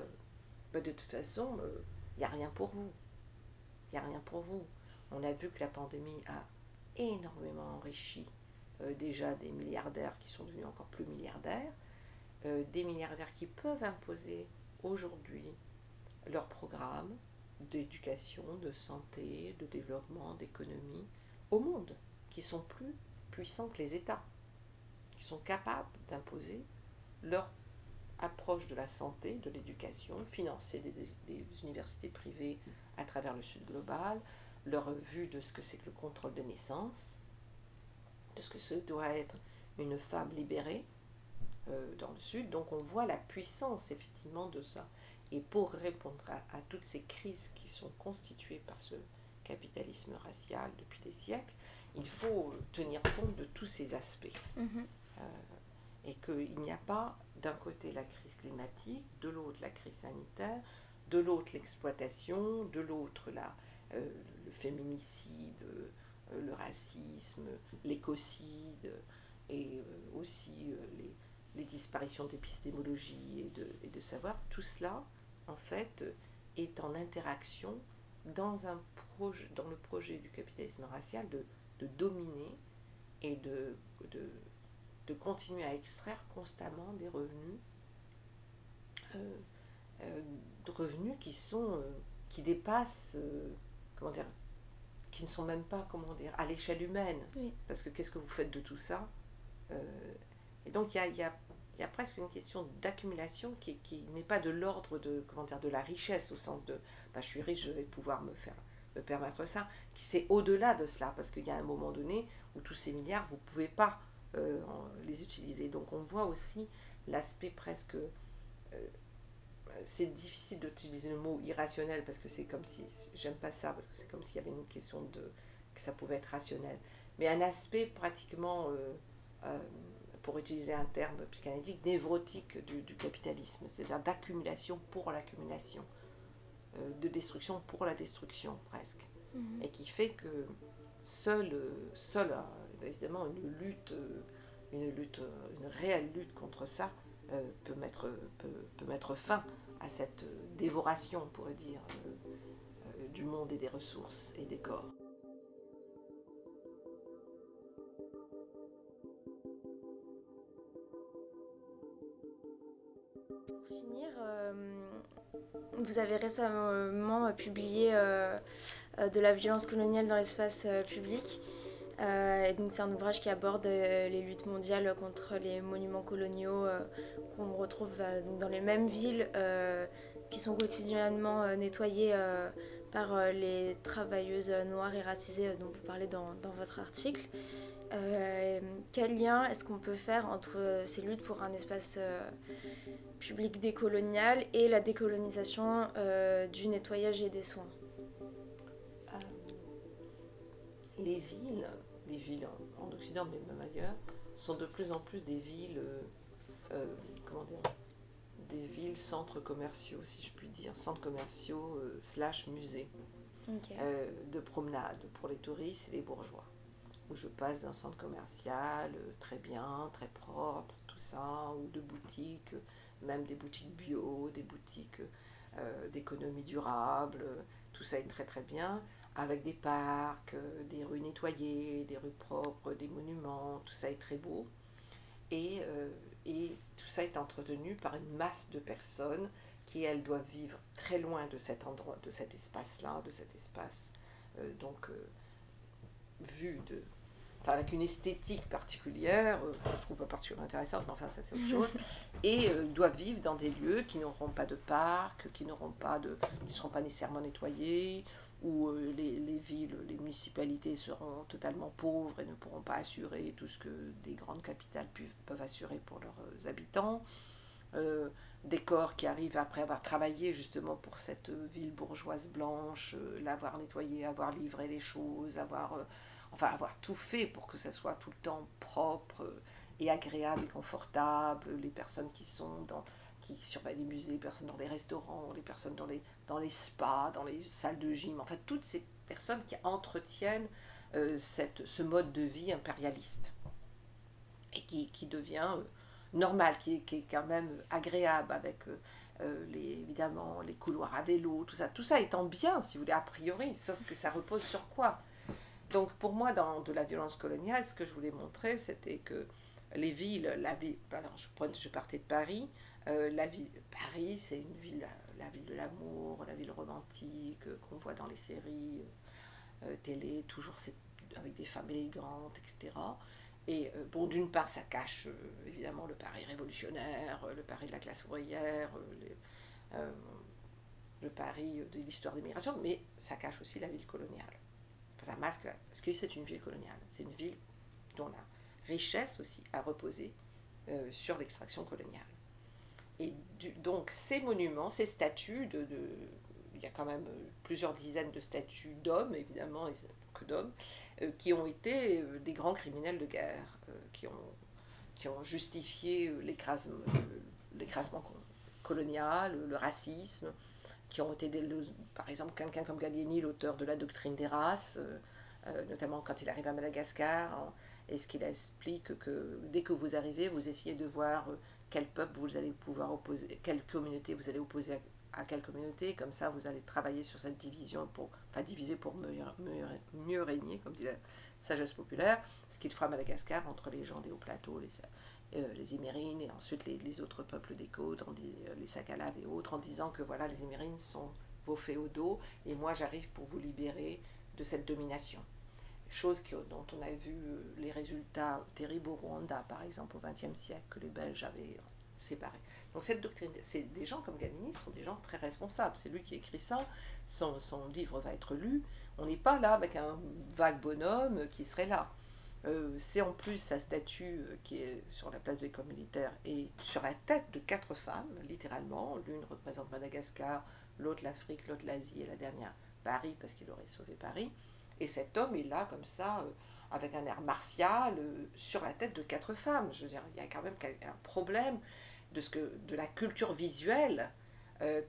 bah, de toute façon, il euh, n'y a rien pour vous. Il n'y a rien pour vous. On a vu que la pandémie a énormément enrichi euh, déjà des milliardaires qui sont devenus encore plus milliardaires, euh, des milliardaires qui peuvent imposer aujourd'hui leurs programmes d'éducation, de santé, de développement, d'économie au monde, qui sont plus puissants que les États, qui sont capables d'imposer leurs approche de la santé, de l'éducation, financer des, universités privées à travers le Sud global, leur vue de ce que c'est que le contrôle des naissances, de ce que ce doit être une femme libérée euh, dans le Sud. Donc on voit la puissance effectivement de ça. Et pour répondre à, toutes ces crises qui sont constituées par ce capitalisme racial depuis des siècles, il faut tenir compte de tous ces aspects. Mm-hmm. Euh, et qu'il n'y a pas d'un côté la crise climatique, de l'autre la crise sanitaire, de l'autre l'exploitation, de l'autre euh, le féminicide, euh, le racisme, l'écocide et euh, aussi les, disparitions d'épistémologie et de, savoir. Tout cela, en fait, est en interaction dans, un dans le projet du capitalisme racial de, de dominer et de, de de continuer à extraire constamment des revenus, euh, euh, de revenus qui sont euh, qui dépassent, comment dire, qui ne sont même pas, comment dire, à l'échelle humaine. Parce que qu'est-ce que vous faites de tout ça Et donc il y a, presque une question d'accumulation qui, n'est pas de l'ordre de, comment dire, de la richesse, au sens de bah, je suis riche, je vais pouvoir me faire me permettre ça, qui c'est au-delà de cela, parce qu'il y a un moment donné où tous ces milliards, vous ne pouvez pas euh, les utiliser. Donc on voit aussi l'aspect presque... Euh, c'est difficile d'utiliser le mot irrationnel parce que c'est comme si... J'aime pas ça, parce que c'est comme s'il y avait une question de... que ça pouvait être rationnel. Mais un aspect pratiquement... Euh, pour utiliser un terme psychanalytique, névrotique du, du capitalisme, c'est-à-dire d'accumulation pour l'accumulation. De destruction pour la destruction presque. Mhm. Et qui fait que seul, seul évidemment, une lutte, euh, une lutte, une réelle lutte contre ça peut, mettre, peut, mettre fin à cette dévoration, on pourrait dire, du monde et des ressources et des corps. Pour finir, vous avez récemment publié euh, euh, De la violence coloniale dans l'espace euh, c'est un ouvrage qui aborde les luttes mondiales contre les monuments coloniaux qu'on retrouve dans les mêmes villes qui sont quotidiennement nettoyées par les travailleuses noires et racisées dont vous parlez dans votre article. Euh, quel lien est-ce qu'on peut faire entre ces luttes pour un espace euh, public décolonial et la décolonisation euh, du nettoyage et des soins? Les villes, les villes en, Occident mais même ailleurs, sont de plus en plus des villes, comment dire, des villes centres commerciaux, si je puis dire, centres commerciaux slash musées, de promenade pour les touristes et les bourgeois où je passe d'un centre commercial euh, très bien, très propre, tout ça, ou de boutiques, même des boutiques bio, des boutiques euh, d'économie durable, tout ça est très très bien, avec des parcs, euh, des rues nettoyées, des rues propres, des monuments, tout ça est très beau. Et, et tout ça est entretenu par une masse de personnes qui, elles, doivent vivre très loin de cet endroit, de cet espace-là, de cet espace, donc vu de, avec une esthétique particulière, euh, que je trouve pas particulièrement intéressante, mais enfin ça c'est autre chose, et euh, doivent vivre dans des lieux qui n'auront pas de parc, qui n'auront pas de, qui seront pas nécessairement nettoyés, où euh, les, les, villes, les municipalités seront totalement pauvres et ne pourront pas assurer tout ce que des grandes capitales peuvent assurer pour leurs habitants. des corps qui arrivent après avoir travaillé justement pour cette ville bourgeoise blanche, l'avoir nettoyé, avoir livré les choses, avoir enfin avoir tout fait pour que ça soit tout le temps propre et agréable et confortable, les personnes qui sont dans qui surveillent les musées, les personnes dans les restaurants, les personnes dans les, dans les spas, dans les salles de gym, enfin toutes ces personnes qui entretiennent euh, cette, ce mode de vie impérialiste. Et qui, qui devient euh, normal, qui, est quand même agréable avec euh, les, évidemment les couloirs à vélo, tout ça, tout ça étant bien si vous voulez a priori, sauf que ça repose sur quoi? Donc pour moi, dans de la violence coloniale, ce que je voulais montrer, c'était que les villes, la alors je partais de Paris, euh, la ville, Paris, c'est une ville, la ville de l'amour, la ville romantique euh, qu'on voit dans les séries euh, télé, toujours avec des femmes élégantes, etc. Et bon, d'une part, ça cache évidemment le Paris révolutionnaire, le Paris de la classe ouvrière, le Paris de l'histoire des migrations, mais ça cache aussi la ville coloniale ça masque, parce que c'est une ville coloniale, c'est une ville dont la richesse aussi a reposé sur l'extraction coloniale. Et donc ces monuments, ces statues, il y a quand même euh, plusieurs dizaines de statues d'hommes, évidemment, et que d'hommes, euh, qui ont été des grands criminels de guerre, qui, ont, justifié l'écrasement colonial, le racisme, qui ont été, par exemple, quelqu'un comme Gallieni, l'auteur de la doctrine des races, euh, euh, notamment quand il arrive à Madagascar, hein, et ce qu'il explique que dès que vous arrivez, vous essayez de voir euh, quel peuple vous allez pouvoir opposer, quelle communauté vous allez opposer à, quelle communauté, comme ça vous allez travailler sur cette division, pour, enfin diviser pour mieux, régner, comme dit la sagesse populaire, ce qu'il fera Madagascar entre les gens des hauts plateaux, les, euh, et ensuite les, autres peuples des côtes, euh, les Sakalaves et autres, en disant que voilà, les Émérines sont vos féodaux et moi j'arrive pour vous libérer de cette domination. Chose dont on a vu les résultats terribles au Rwanda, par exemple, au XXe siècle, que les Belges avaient séparé. Donc cette doctrine, c'est des gens comme Galini sont des gens très responsables. C'est lui qui écrit ça. Son, livre va être lu. On n'est pas là avec un vague bonhomme qui serait là. Euh, c'est en plus sa statue euh, qui est sur la place de l'école militaire et sur la tête de quatre femmes, littéralement. L'une représente Madagascar, l'autre l'Afrique, l'autre l'Asie et la dernière Paris parce qu'il aurait sauvé Paris. Et cet homme est là comme ça, euh, avec un air martial, sur la tête de quatre femmes. Je veux dire, il y a quand même un problème de, la culture visuelle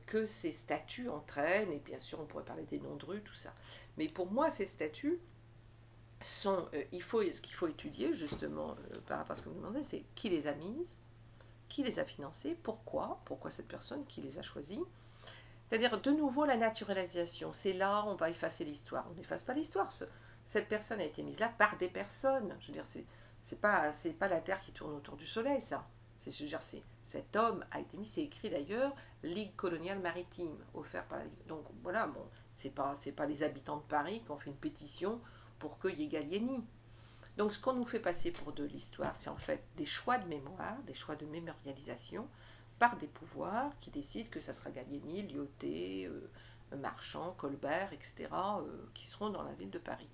que ces statues entraînent. Et bien sûr, on pourrait parler des noms de rue, tout ça. Mais pour moi, ces statues, sont, euh, il faut, ce qu'il faut étudier justement euh, par rapport à ce que vous demandez, c'est qui les a mises, qui les a financées, pourquoi, pourquoi cette personne, qui les a choisies. C'est-à-dire de nouveau la naturalisation, c'est là on va effacer l'histoire. On n'efface pas l'histoire. Cette personne a été mise là par des personnes. Je veux dire, c'est, pas, la Terre qui tourne autour du Soleil, ça. C'est, je veux dire, cet homme a été mis, c'est écrit d'ailleurs, Ligue coloniale maritime, offert par la Ligue. Donc voilà, bon, c'est pas, les habitants de Paris qui ont fait une pétition pour qu'il y ait. Donc ce qu'on nous fait passer pour de l'histoire, c'est en fait des choix de mémoire, des choix de mémorialisation par des pouvoirs qui décident que ça sera Gallieni, Lyoté, euh, Marchand, Colbert, etc., euh, qui seront dans la ville de Paris.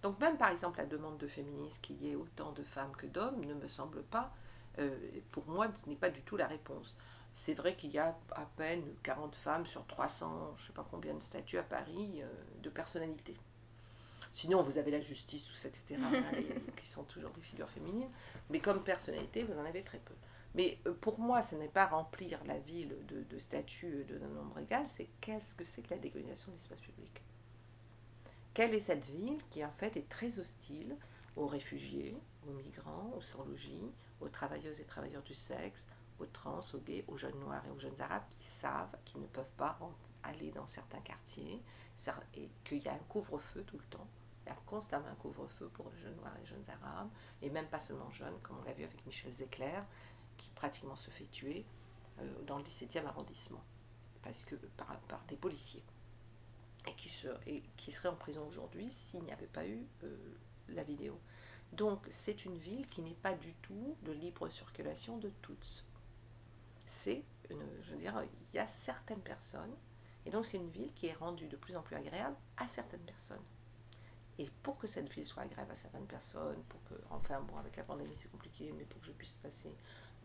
Donc même par exemple la demande de féministes qu'il y ait autant de femmes que d'hommes ne me semble pas, euh, pour moi ce n'est pas du tout la réponse. C'est vrai qu'il y a à peine 40 femmes sur 300, je ne sais pas combien de statuts à Paris, de personnalités. Sinon, vous avez la justice, tout ça, etc., qui sont toujours des figures féminines. Mais comme personnalité, vous en avez très peu. Mais euh, pour moi, ce n'est pas remplir la ville de, de statuts d'un nombre égal, c'est qu'est-ce que c'est que la décolonisation de l'espace public? Quelle est cette ville qui, en fait, est très hostile aux réfugiés, aux migrants, aux sans-logis, aux travailleuses et travailleurs du sexe, aux trans, aux gays, aux jeunes noirs et aux jeunes arabes qui savent qu'ils ne peuvent pas aller dans certains quartiers et qu'il y a un couvre-feu tout le temps il y a constamment un couvre-feu pour les jeunes noirs et les jeunes arabes, et même pas seulement jeunes, comme on l'a vu avec Michel Zecler, qui pratiquement se fait tuer euh, dans le 17e arrondissement, parce que par, des policiers, et qui, serait en prison aujourd'hui s'il n'y avait pas eu euh, la vidéo. Donc c'est une ville qui n'est pas du tout de libre circulation de toutes. C'est je veux dire, il y a certaines personnes, et donc c'est une ville qui est rendue de plus en plus agréable à certaines personnes. Et pour que cette ville soit agréable à certaines personnes, pour que, enfin bon, avec la pandémie c'est compliqué, mais pour que je puisse passer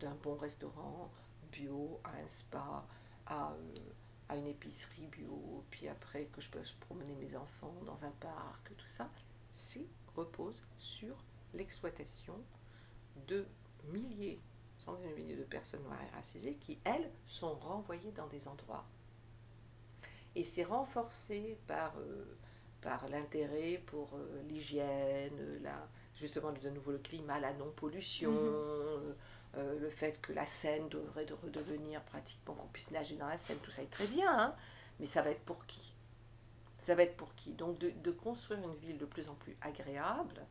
d'un bon restaurant bio à un spa, à, euh, à, une épicerie bio, puis après que je puisse promener mes enfants dans un parc, tout ça, c'est repose sur l'exploitation de milliers, centaines de milliers de personnes noires et racisées qui, elles, sont renvoyées dans des endroits. Et c'est renforcé par... Euh, par l'intérêt pour euh, l'hygiène, la, justement de nouveau le climat, la non-pollution, mhm. euh, euh, le fait que la Seine devrait de redevenir pratiquement qu'on puisse nager dans la Seine, tout ça est très bien, hein, mais ça va être pour qui? Ça va être pour qui? Donc de, de, construire une ville de plus en plus agréable,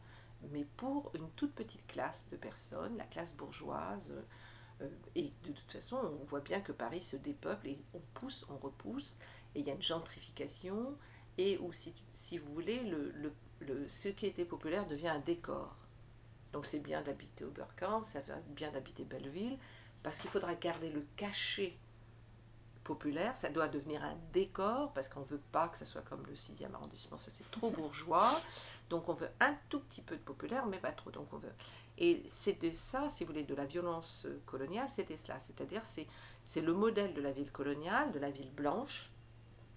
mais pour une toute petite classe de personnes, la classe bourgeoise. et de toute façon, on voit bien que Paris se dépeuple et on pousse, on repousse, et il y a une gentrification, et où, si, vous voulez, le, ce qui était populaire devient un décor. Donc c'est bien d'habiter au Burkamp, c'est bien d'habiter Belleville, parce qu'il faudra garder le cachet populaire, ça doit devenir un décor, parce qu'on ne veut pas que ça soit comme le 6e arrondissement, ça c'est trop bourgeois, donc on veut un tout petit peu de populaire, mais pas trop, donc on veut... Et c'était ça, si vous voulez, de la violence coloniale, c'était cela, c'est-à-dire c'est le modèle de la ville coloniale, de la ville blanche,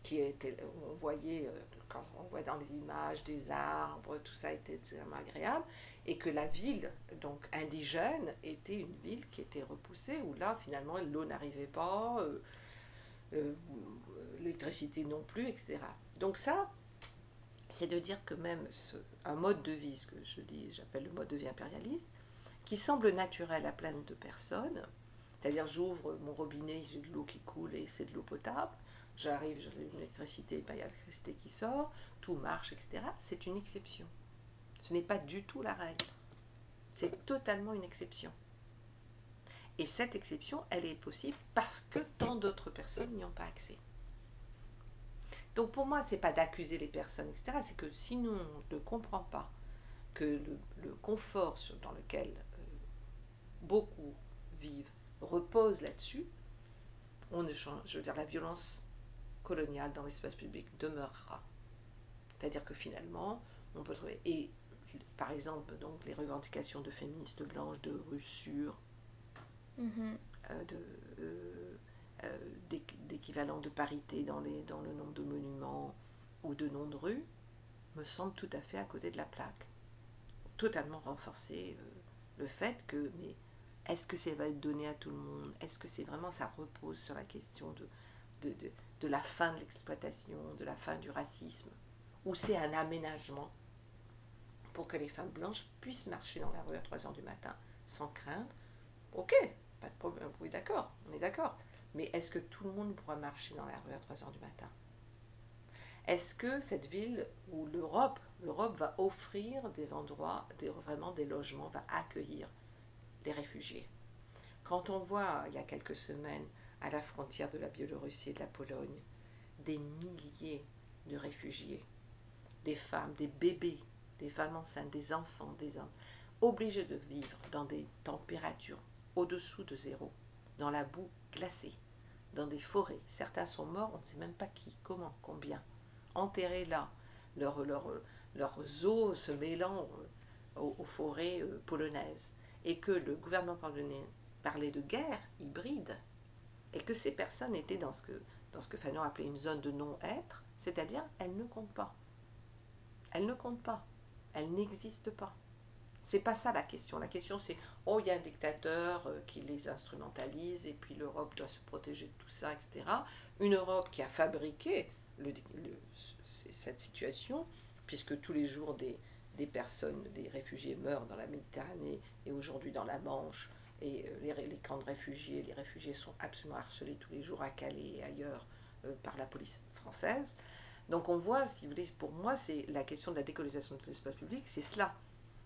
qui était, on voyait, euh, quand on voit dans les images des arbres, tout ça était agréable, et que la ville, donc indigène, était une ville qui était repoussée, où là, finalement, l'eau n'arrivait pas, euh, euh, l'électricité non plus, etc. Donc ça, c'est de dire que même un mode de vie, ce que je dis, j'appelle le mode de vie impérialiste, qui semble naturel à plein de personnes, c'est-à-dire j'ouvre mon robinet, j'ai de l'eau qui coule et c'est de l'eau potable, j'arrive, j'ai l'électricité, ben, il y a l'électricité qui sort, tout marche, etc. C'est une exception. Ce n'est pas du tout la règle. C'est totalement une exception. Et cette exception, elle est possible parce que tant d'autres personnes n'y ont pas accès. Donc pour moi, c'est pas d'accuser les personnes, etc. C'est que si nous on ne comprend pas que le, confort dans lequel euh, beaucoup vivent repose là-dessus, on ne change. Je veux dire, la violence coloniale dans l'espace public demeurera. C'est-à-dire que finalement, on peut trouver. Et par exemple, donc les revendications de féministes blanches, de rues sûres, mm-hmm. euh, de, euh, euh, d'équivalent de parité dans, les, dans le nombre de monuments ou de noms de rues, me semble tout à fait à côté de la plaque. Totalement renforcer le fait que, mais est-ce que ça va être donné à tout le monde? Est-ce que c'est vraiment, ça repose sur la question de, de, la fin de l'exploitation, de la fin du racisme Ou c'est un aménagement pour que les femmes blanches puissent marcher dans la rue à 3 heures du matin sans craindre. Ok, pas de problème, oui d'accord, on est d'accord. Mais est-ce que tout le monde pourra marcher dans la rue à 3 heures du matin? Est-ce que cette ville ou l'Europe, l'Europe va offrir des endroits, vraiment des logements, va accueillir les réfugiés? Quand on voit, il y a quelques semaines, à la frontière de la Biélorussie et de la Pologne, des milliers de réfugiés, des femmes, des bébés des femmes enceintes, des enfants, des hommes, obligés de vivre dans des températures au-dessous de zéro, dans la boue glacée, dans des forêts. Certains sont morts, on ne sait même pas qui, comment, combien, enterrés là, leurs leur, os se mêlant euh, aux, forêts euh, polonaises, et que le gouvernement polonais parlait de guerre hybride, et que ces personnes étaient dans ce que, dans Fanon appelait une zone de non-être, c'est-à-dire elles ne comptent pas. Elles ne comptent pas elle n'existe pas. C'est pas ça la question. La question c'est oh il y a un dictateur euh, qui les instrumentalise et puis l'Europe doit se protéger de tout ça, etc. Une Europe qui a fabriqué cette situation puisque tous les jours des, personnes, des réfugiés meurent dans la Méditerranée et aujourd'hui dans la Manche et euh, les, les, camps de réfugiés, les réfugiés sont absolument harcelés tous les jours à Calais et ailleurs euh, par la police française. Donc on voit, si vous voulez, pour moi, c'est la question de la décolonisation de l'espace public, c'est cela.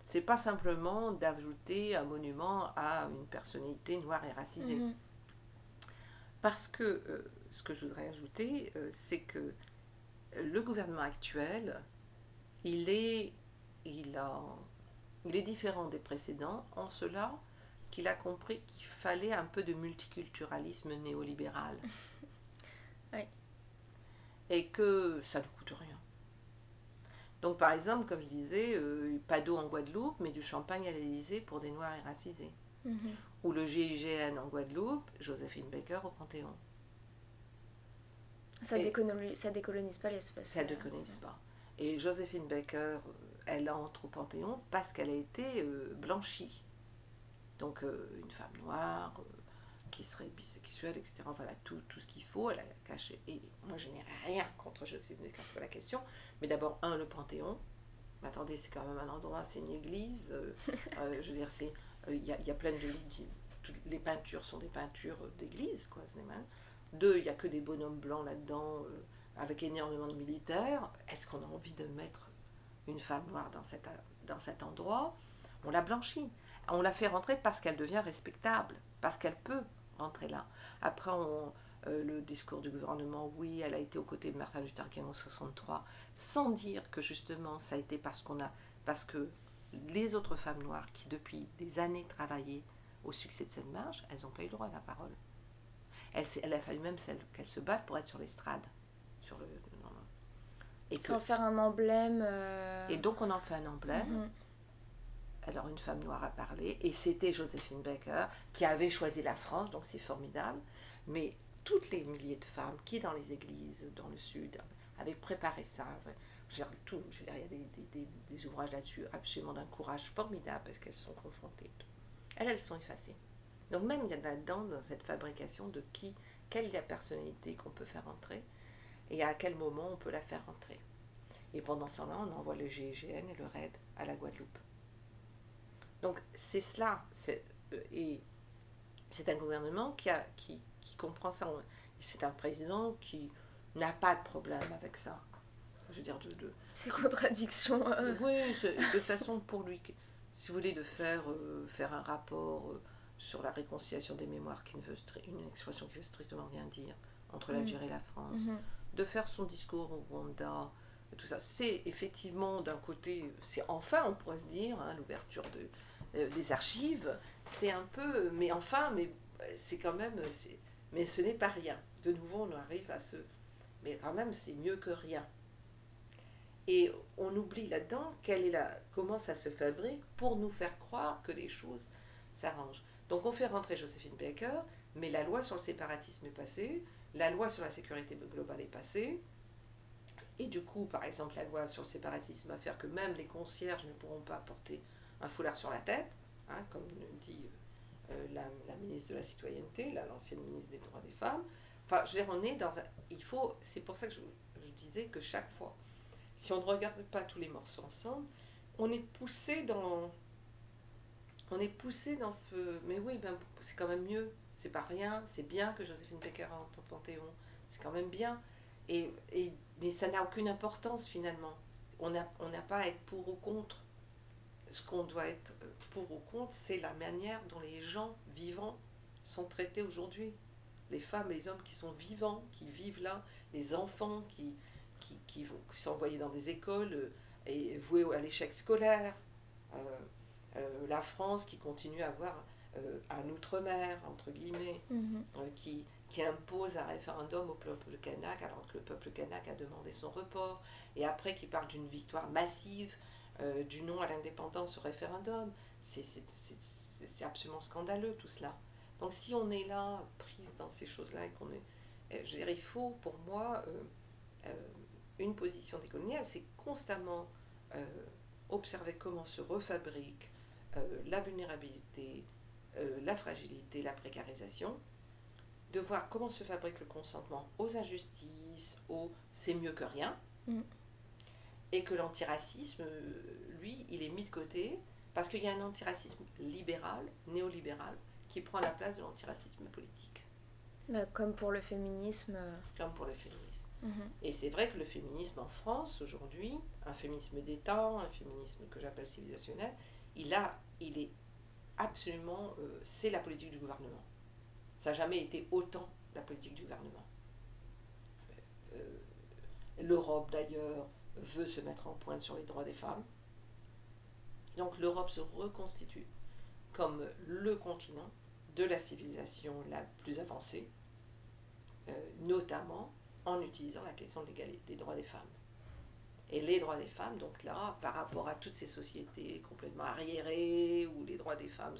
C'est pas simplement d'ajouter un monument à une personnalité noire et racisée. Mhm. Parce que euh, ce que je voudrais ajouter, euh, c'est que le gouvernement actuel, il est, il, a, il est différent des précédents en cela qu'il a compris qu'il fallait un peu de multiculturalisme néolibéral. oui et que ça ne coûte rien. Donc par exemple, comme je disais, euh, pas d'eau en Guadeloupe, mais du champagne à l'Elysée pour des Noirs et racisés. Mhm. Ou le GIGN en Guadeloupe, Joséphine Baker au Panthéon. Ça, décolonise, ça décolonise pas l'espace. Ça décolonise pas. Et Joséphine Baker, euh, elle entre au Panthéon parce qu'elle a été euh, blanchie. Donc une femme noire, qui serait bisexuelle, etc. Voilà, tout, tout ce qu'il faut, elle a caché. Et moi, je n'ai rien contre Joséphine Baker, c'est pas la question. Mais d'abord, un, le Panthéon. Mais attendez, c'est quand même un endroit, c'est une église. Euh, euh, je veux dire, c'est euh, il y, y, a plein de, toutes les peintures sont des peintures d'église, quoi. Deux, il n'y a que des bonhommes blancs là-dedans, avec énormément de militaires. Est-ce qu'on a envie de mettre une femme noire dans, cette, dans cet endroit? On l'a blanchie. On l'a fait rentrer parce qu'elle devient respectable, parce qu'elle peut rentrer là. Après, on, euh, le discours du gouvernement, oui, elle a été aux côtés de Martin Luther King en 63, sans dire que justement ça a été parce qu'on a, parce que les autres femmes noires qui depuis des années travaillaient au succès de cette marche, elles n'ont pas eu le droit à la parole. Elle, a fallu même qu'elles se battent pour être sur l'estrade. Sur le, et Sans faire un emblème. Euh, et donc on en fait un emblème. Mhm alors une femme noire a parlé, et c'était Joséphine Baker qui avait choisi la France, donc c'est formidable. Mais toutes les milliers de femmes qui, dans les églises, dans le sud, avaient préparé ça, tout, il y a des, ouvrages là-dessus absolument d'un courage formidable parce qu'elles sont confrontées. Elles, elles sont effacées. Donc même il y a là-dedans, dans cette fabrication, de qui, quelle est la personnalité qu'on peut faire entrer et à quel moment on peut la faire entrer. Et pendant ce temps-là, on envoie le GIGN et le RAID à la Guadeloupe. Donc c'est cela. Euh, et c'est un gouvernement qui, a, qui, comprend ça. C'est un président qui n'a pas de problème avec ça. Je veux dire, de. de Ces contradictions. Euh. Oui, de toute façon, pour lui, si vous voulez, de faire, euh, faire un rapport sur la réconciliation des mémoires, qui ne veut une expression qui veut strictement rien dire, entre Mm. l'Algérie et la France, Mhm. de faire son discours au Rwanda, tout ça. C'est effectivement d'un côté, c'est enfin, on pourrait se dire, hein, l'ouverture de, euh, des archives, c'est un peu, mais enfin, mais euh, c'est quand même, c'est, mais ce n'est pas rien. De nouveau, on arrive à ce, mais quand même, c'est mieux que rien. Et on oublie là-dedans quelle est la, comment ça se fabrique pour nous faire croire que les choses s'arrangent. Donc on fait rentrer Joséphine Baker, mais la loi sur le séparatisme est passée, la loi sur la sécurité globale est passée, et du coup, par exemple, la loi sur le séparatisme va faire que même les concierges ne pourront pas porter un foulard sur la tête, hein, comme dit euh, la, ministre de la Citoyenneté, l'ancienne ministre des Droits des Femmes. Enfin, je dans un... Il faut... C'est pour ça que je, disais que chaque fois, si on ne regarde pas tous les morceaux ensemble, on est poussé dans... On est poussé dans ce... Mais oui, ben, c'est quand même mieux. C'est pas rien. C'est bien que Joséphine Baker entre au Panthéon. C'est quand même bien. Et, et, mais ça n'a aucune importance finalement. On n'a pas à être pour ou contre. Ce qu'on doit être pour ou contre, c'est la manière dont les gens vivants sont traités aujourd'hui. Les femmes et les hommes qui sont vivants, qui vivent là, les enfants qui, qui, qui, vont, qui sont envoyés dans des écoles euh, et voués à l'échec scolaire. Euh, euh, la France qui continue à avoir euh, un outre-mer, entre guillemets, Mhm. qui, qui impose un référendum au peuple kanak alors que le peuple kanak a demandé son report, et après qui parle d'une victoire massive euh, du non à l'indépendance au référendum. C'est absolument scandaleux tout cela. Donc si on est là, prise dans ces choses-là, qu'on est... euh, Je dire, il faut pour moi euh, une position décoloniale, c'est constamment observer comment se refabrique la vulnérabilité, la fragilité, la précarisation, de voir comment se fabrique le consentement aux injustices, au c'est mieux que rien, Mm. Et que l'antiracisme, lui, il est mis de côté parce qu'il y a un antiracisme libéral, néolibéral, qui prend la place de l'antiracisme politique, Bah, Comme pour le féminisme. euh, comme pour le féminisme. mhm. Et c'est vrai que le féminisme en France aujourd'hui, un féminisme d'État, un féminisme que j'appelle civilisationnel, il a, il est absolument, euh, c'est la politique du gouvernement. Ça n'a jamais été autant la politique du gouvernement. Euh, L'Europe d'ailleurs veut se mettre en pointe sur les droits des femmes. Donc l'Europe se reconstitue comme le continent de la civilisation la plus avancée, euh, notamment en utilisant la question de l'égalité des droits des femmes. Et les droits des femmes, donc là, par rapport à toutes ces sociétés complètement arriérées où les droits des femmes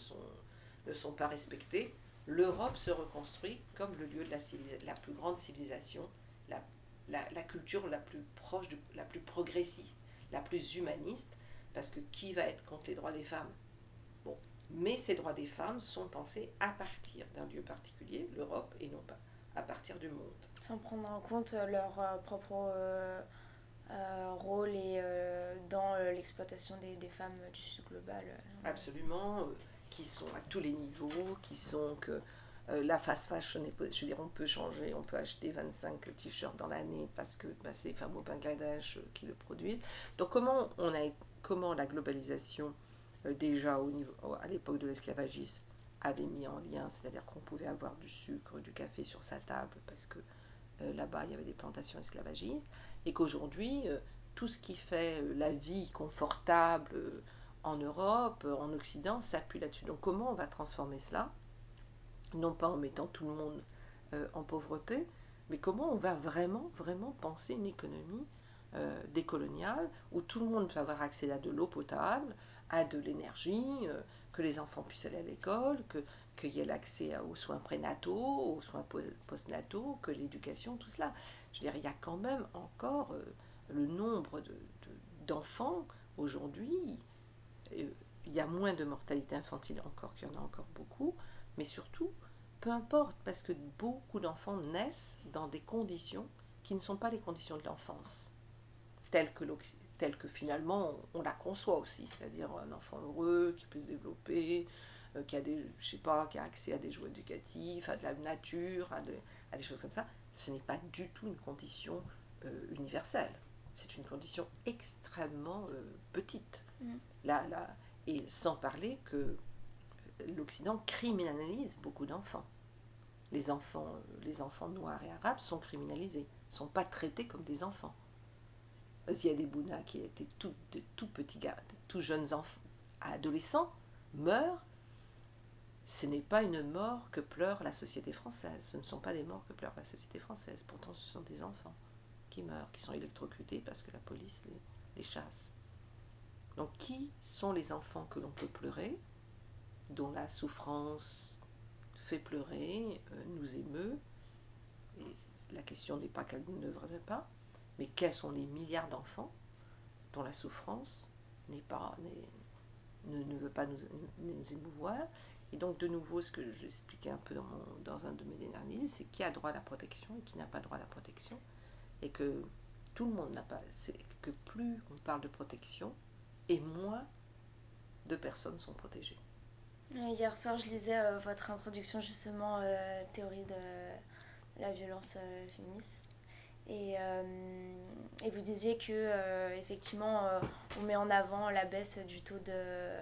ne sont pas respectés, l'Europe se reconstruit comme le lieu de la, la plus grande civilisation, la, la, la, culture la plus proche, de, la plus progressiste, la plus humaniste, parce que qui va être contre les droits des femmes? Bon, mais ces droits des femmes sont pensés à partir d'un lieu particulier, l'Europe, et non pas à partir du monde. Sans prendre en compte leur euh, propre euh, euh, rôle et dans l'exploitation des, des, femmes du sud global. Absolument, qui sont à tous les niveaux, qui sont que euh, la fast fashion, je veux dire, on peut changer, on peut acheter 25 t-shirts dans l'année parce que bah, c'est les femmes au Bangladesh euh, qui le produisent. Donc comment, on a, comment la globalisation, euh, déjà au niveau, à l'époque de l'esclavagisme, avait mis en lien, c'est-à-dire qu'on pouvait avoir du sucre, du café sur sa table parce que là-bas il y avait des plantations esclavagistes, et qu'aujourd'hui, tout ce qui fait la vie confortable en Europe, en Occident, s'appuie là-dessus. Donc comment on va transformer cela Non pas en mettant tout le monde euh, en pauvreté, mais comment on va vraiment, vraiment penser une économie euh, décoloniale où tout le monde peut avoir accès à de l'eau potable, à de l'énergie, euh, que les enfants puissent aller à l'école, qu'il y ait l'accès aux soins prénataux, aux soins postnataux, que l'éducation, tout cela. Je veux dire, il y a quand même encore le nombre d'enfants de, de, aujourd'hui, il y a moins de mortalité infantile encore qu'il y en a encore beaucoup, mais surtout, peu importe, parce que beaucoup d'enfants naissent dans des conditions qui ne sont pas les conditions de l'enfance, telles que, telles que finalement on la conçoit aussi, c'est-à-dire un enfant heureux qui peut se développer, euh, qui a des, je sais pas, qui a accès à des jouets éducatifs, à de la nature, à, de, à des choses comme ça. Ce n'est pas du tout une condition euh, universelle. C'est une condition extrêmement euh, petite. Mm. Là, là, et sans parler que l'Occident criminalise beaucoup d'enfants. les enfants, noirs et arabes sont criminalisés, sont pas traités comme des enfants. Des Bouna qui étaient tout, de tout petits gars, tout jeunes enfants, adolescents, meurent. Ce n'est pas une mort que pleure la société française. Ce ne sont pas des morts que pleure la société française. Pourtant, ce sont des enfants qui meurent, qui sont électrocutés parce que la police les chasse. Donc, qui sont les enfants que l'on peut pleurer, dont la souffrance fait pleurer, euh, nous émeut Et la question n'est pas qu'elle ne devrait pas, mais quels sont les milliards d'enfants dont la souffrance n'est pas, ne, ne, veut pas nous, émouvoir Et donc, de nouveau, ce que j'expliquais un peu dans, mon, dans un de mes derniers livres, c'est qui a droit à la protection et qui n'a pas droit à la protection. Et que tout le monde n'a pas. C'est que plus on parle de protection, et moins de personnes sont protégées. Hier soir, je lisais euh, votre introduction justement euh, théorie de la violence euh, féministe. Et, vous disiez que effectivement, on met en avant la baisse du taux de,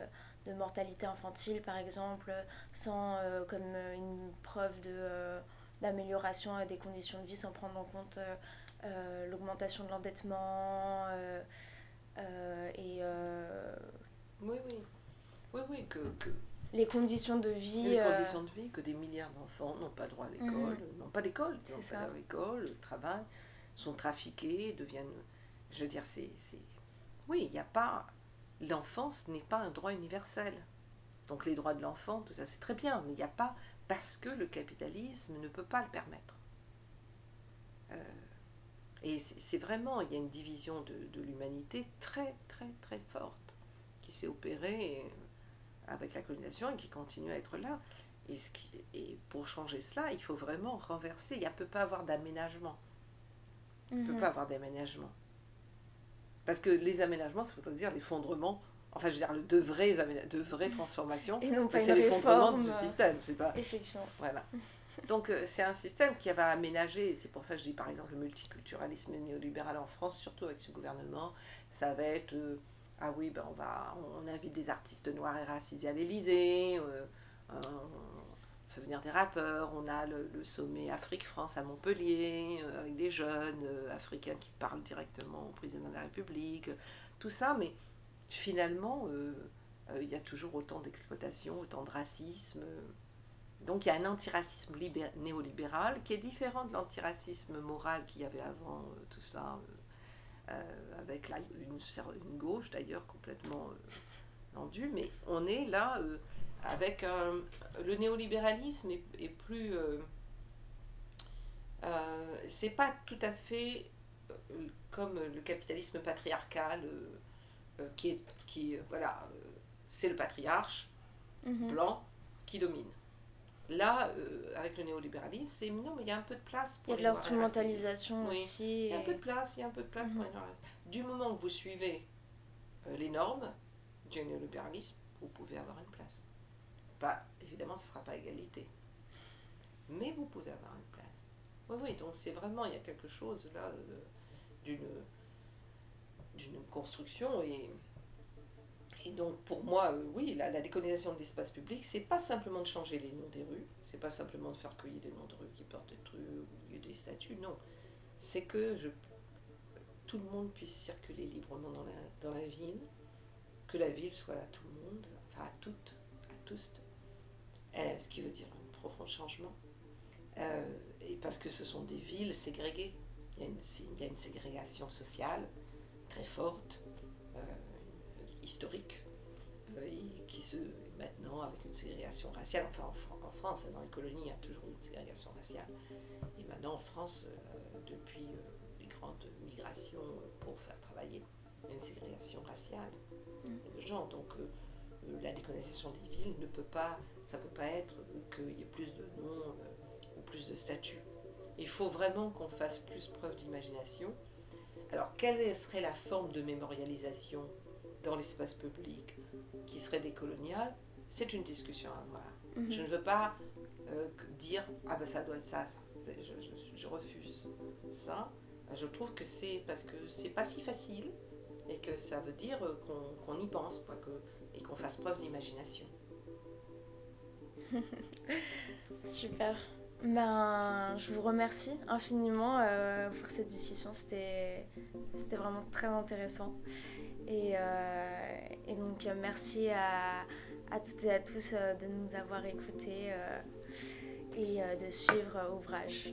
de mortalité infantile, par exemple, sans comme une preuve de d'amélioration des conditions de vie, sans prendre en compte l'augmentation de l'endettement et oui, oui, oui, oui, que, que les conditions de vie. Les conditions de vie, que des milliards d'enfants n'ont pas droit à l'école, mmh. n'ont pas d'école, n'ont pas à l'école, travail, sont trafiqués, deviennent. Je veux dire, c'est. Oui, il n'y a pas. L'enfance n'est pas un droit universel. Donc les droits de l'enfant, tout ça, c'est très bien, mais il n'y a pas. Parce que le capitalisme ne peut pas le permettre. Euh, et c'est vraiment, il y a une division de, de l'humanité très, très, très forte qui s'est opérée avec la colonisation et qui continue à être là. Et, ce qui, et pour changer cela, il faut vraiment renverser. Il ne peut pas avoir d'aménagement. Il ne mm -hmm. peut pas avoir d'aménagement. Parce que les aménagements, ça veut dire l'effondrement. Enfin, je veux dire, de vraies, de vraies transformations. c'est l'effondrement du système. C'est pas. Effectivement. Voilà. Donc, euh, c'est un système qui va aménager. C'est pour ça que je dis, par exemple, le multiculturalisme néolibéral en France, surtout avec ce gouvernement, ça va être. Euh, ah oui, ben on, va, on invite des artistes noirs et racisés à l'Elysée, euh, on fait venir des rappeurs, on a le, sommet Afrique-France à Montpellier, avec des jeunes africains qui parlent directement au président de la République, tout ça, mais finalement, il y a toujours autant d'exploitation, autant de racisme. Donc il y a un antiracisme néolibéral qui est différent de l'antiracisme moral qu'il y avait avant tout ça euh, avec la, une, une, gauche d'ailleurs complètement euh, tendue, mais on est là euh, avec un, le néolibéralisme est, est plus. c'est pas tout à fait comme le capitalisme patriarcal qui est. Qui, voilà, c'est le patriarche mm -hmm. blanc qui domine. Là, euh, avec le néolibéralisme, c'est non, mais il y a un peu de place pour les Il y a de l'instrumentalisation oui. aussi. Il y a un peu de place, il y a un peu de place pour les noirs. Du moment que vous suivez euh, les normes du néolibéralisme, vous pouvez avoir une place. Pas, évidemment, ce ne sera pas égalité. Mais vous pouvez avoir une place. Oui, oui, donc c'est vraiment, il y a quelque chose là d'une d'une construction et et donc pour moi, euh, oui, la, la, décolonisation de l'espace public, c'est pas simplement de changer les noms des rues, c'est pas simplement de faire cueillir des noms de rues qui portent des trucs milieu des statues, non. C'est que tout le monde puisse circuler librement dans la, ville, que la ville soit à tout le monde, enfin à toutes, à tous, euh, ce qui veut dire un profond changement. Euh, et parce que ce sont des villes ségrégées, il y a une, ségrégation sociale très forte. Historique euh, qui se maintenant avec une ségrégation raciale enfin en, en, France dans les colonies il y a toujours une ségrégation raciale. Et maintenant en France euh, depuis euh, les grandes migrations pour faire travailler il y a une ségrégation raciale mm. de genre donc la décolonisation des villes ne peut pas ça peut pas être qu'il y ait plus de noms ou plus de statuts. Il faut vraiment qu'on fasse plus preuve d'imagination. Alors quelle serait la forme de mémorialisation dans l'espace public qui serait décolonial, c'est une discussion à avoir. Mm -hmm. Je ne veux pas euh, dire ah ben ça doit être ça, ça. Je, je, je, refuse ça. Je trouve que c'est parce que c'est pas si facile et que ça veut dire qu'on qu y pense quoi, que, et qu'on fasse preuve d'imagination. Super. Ben, je vous remercie infiniment euh, pour cette discussion. C'était vraiment très intéressant. Et, euh, donc, euh, merci à, toutes et à tous de nous avoir écoutés et de suivre Ouvrage.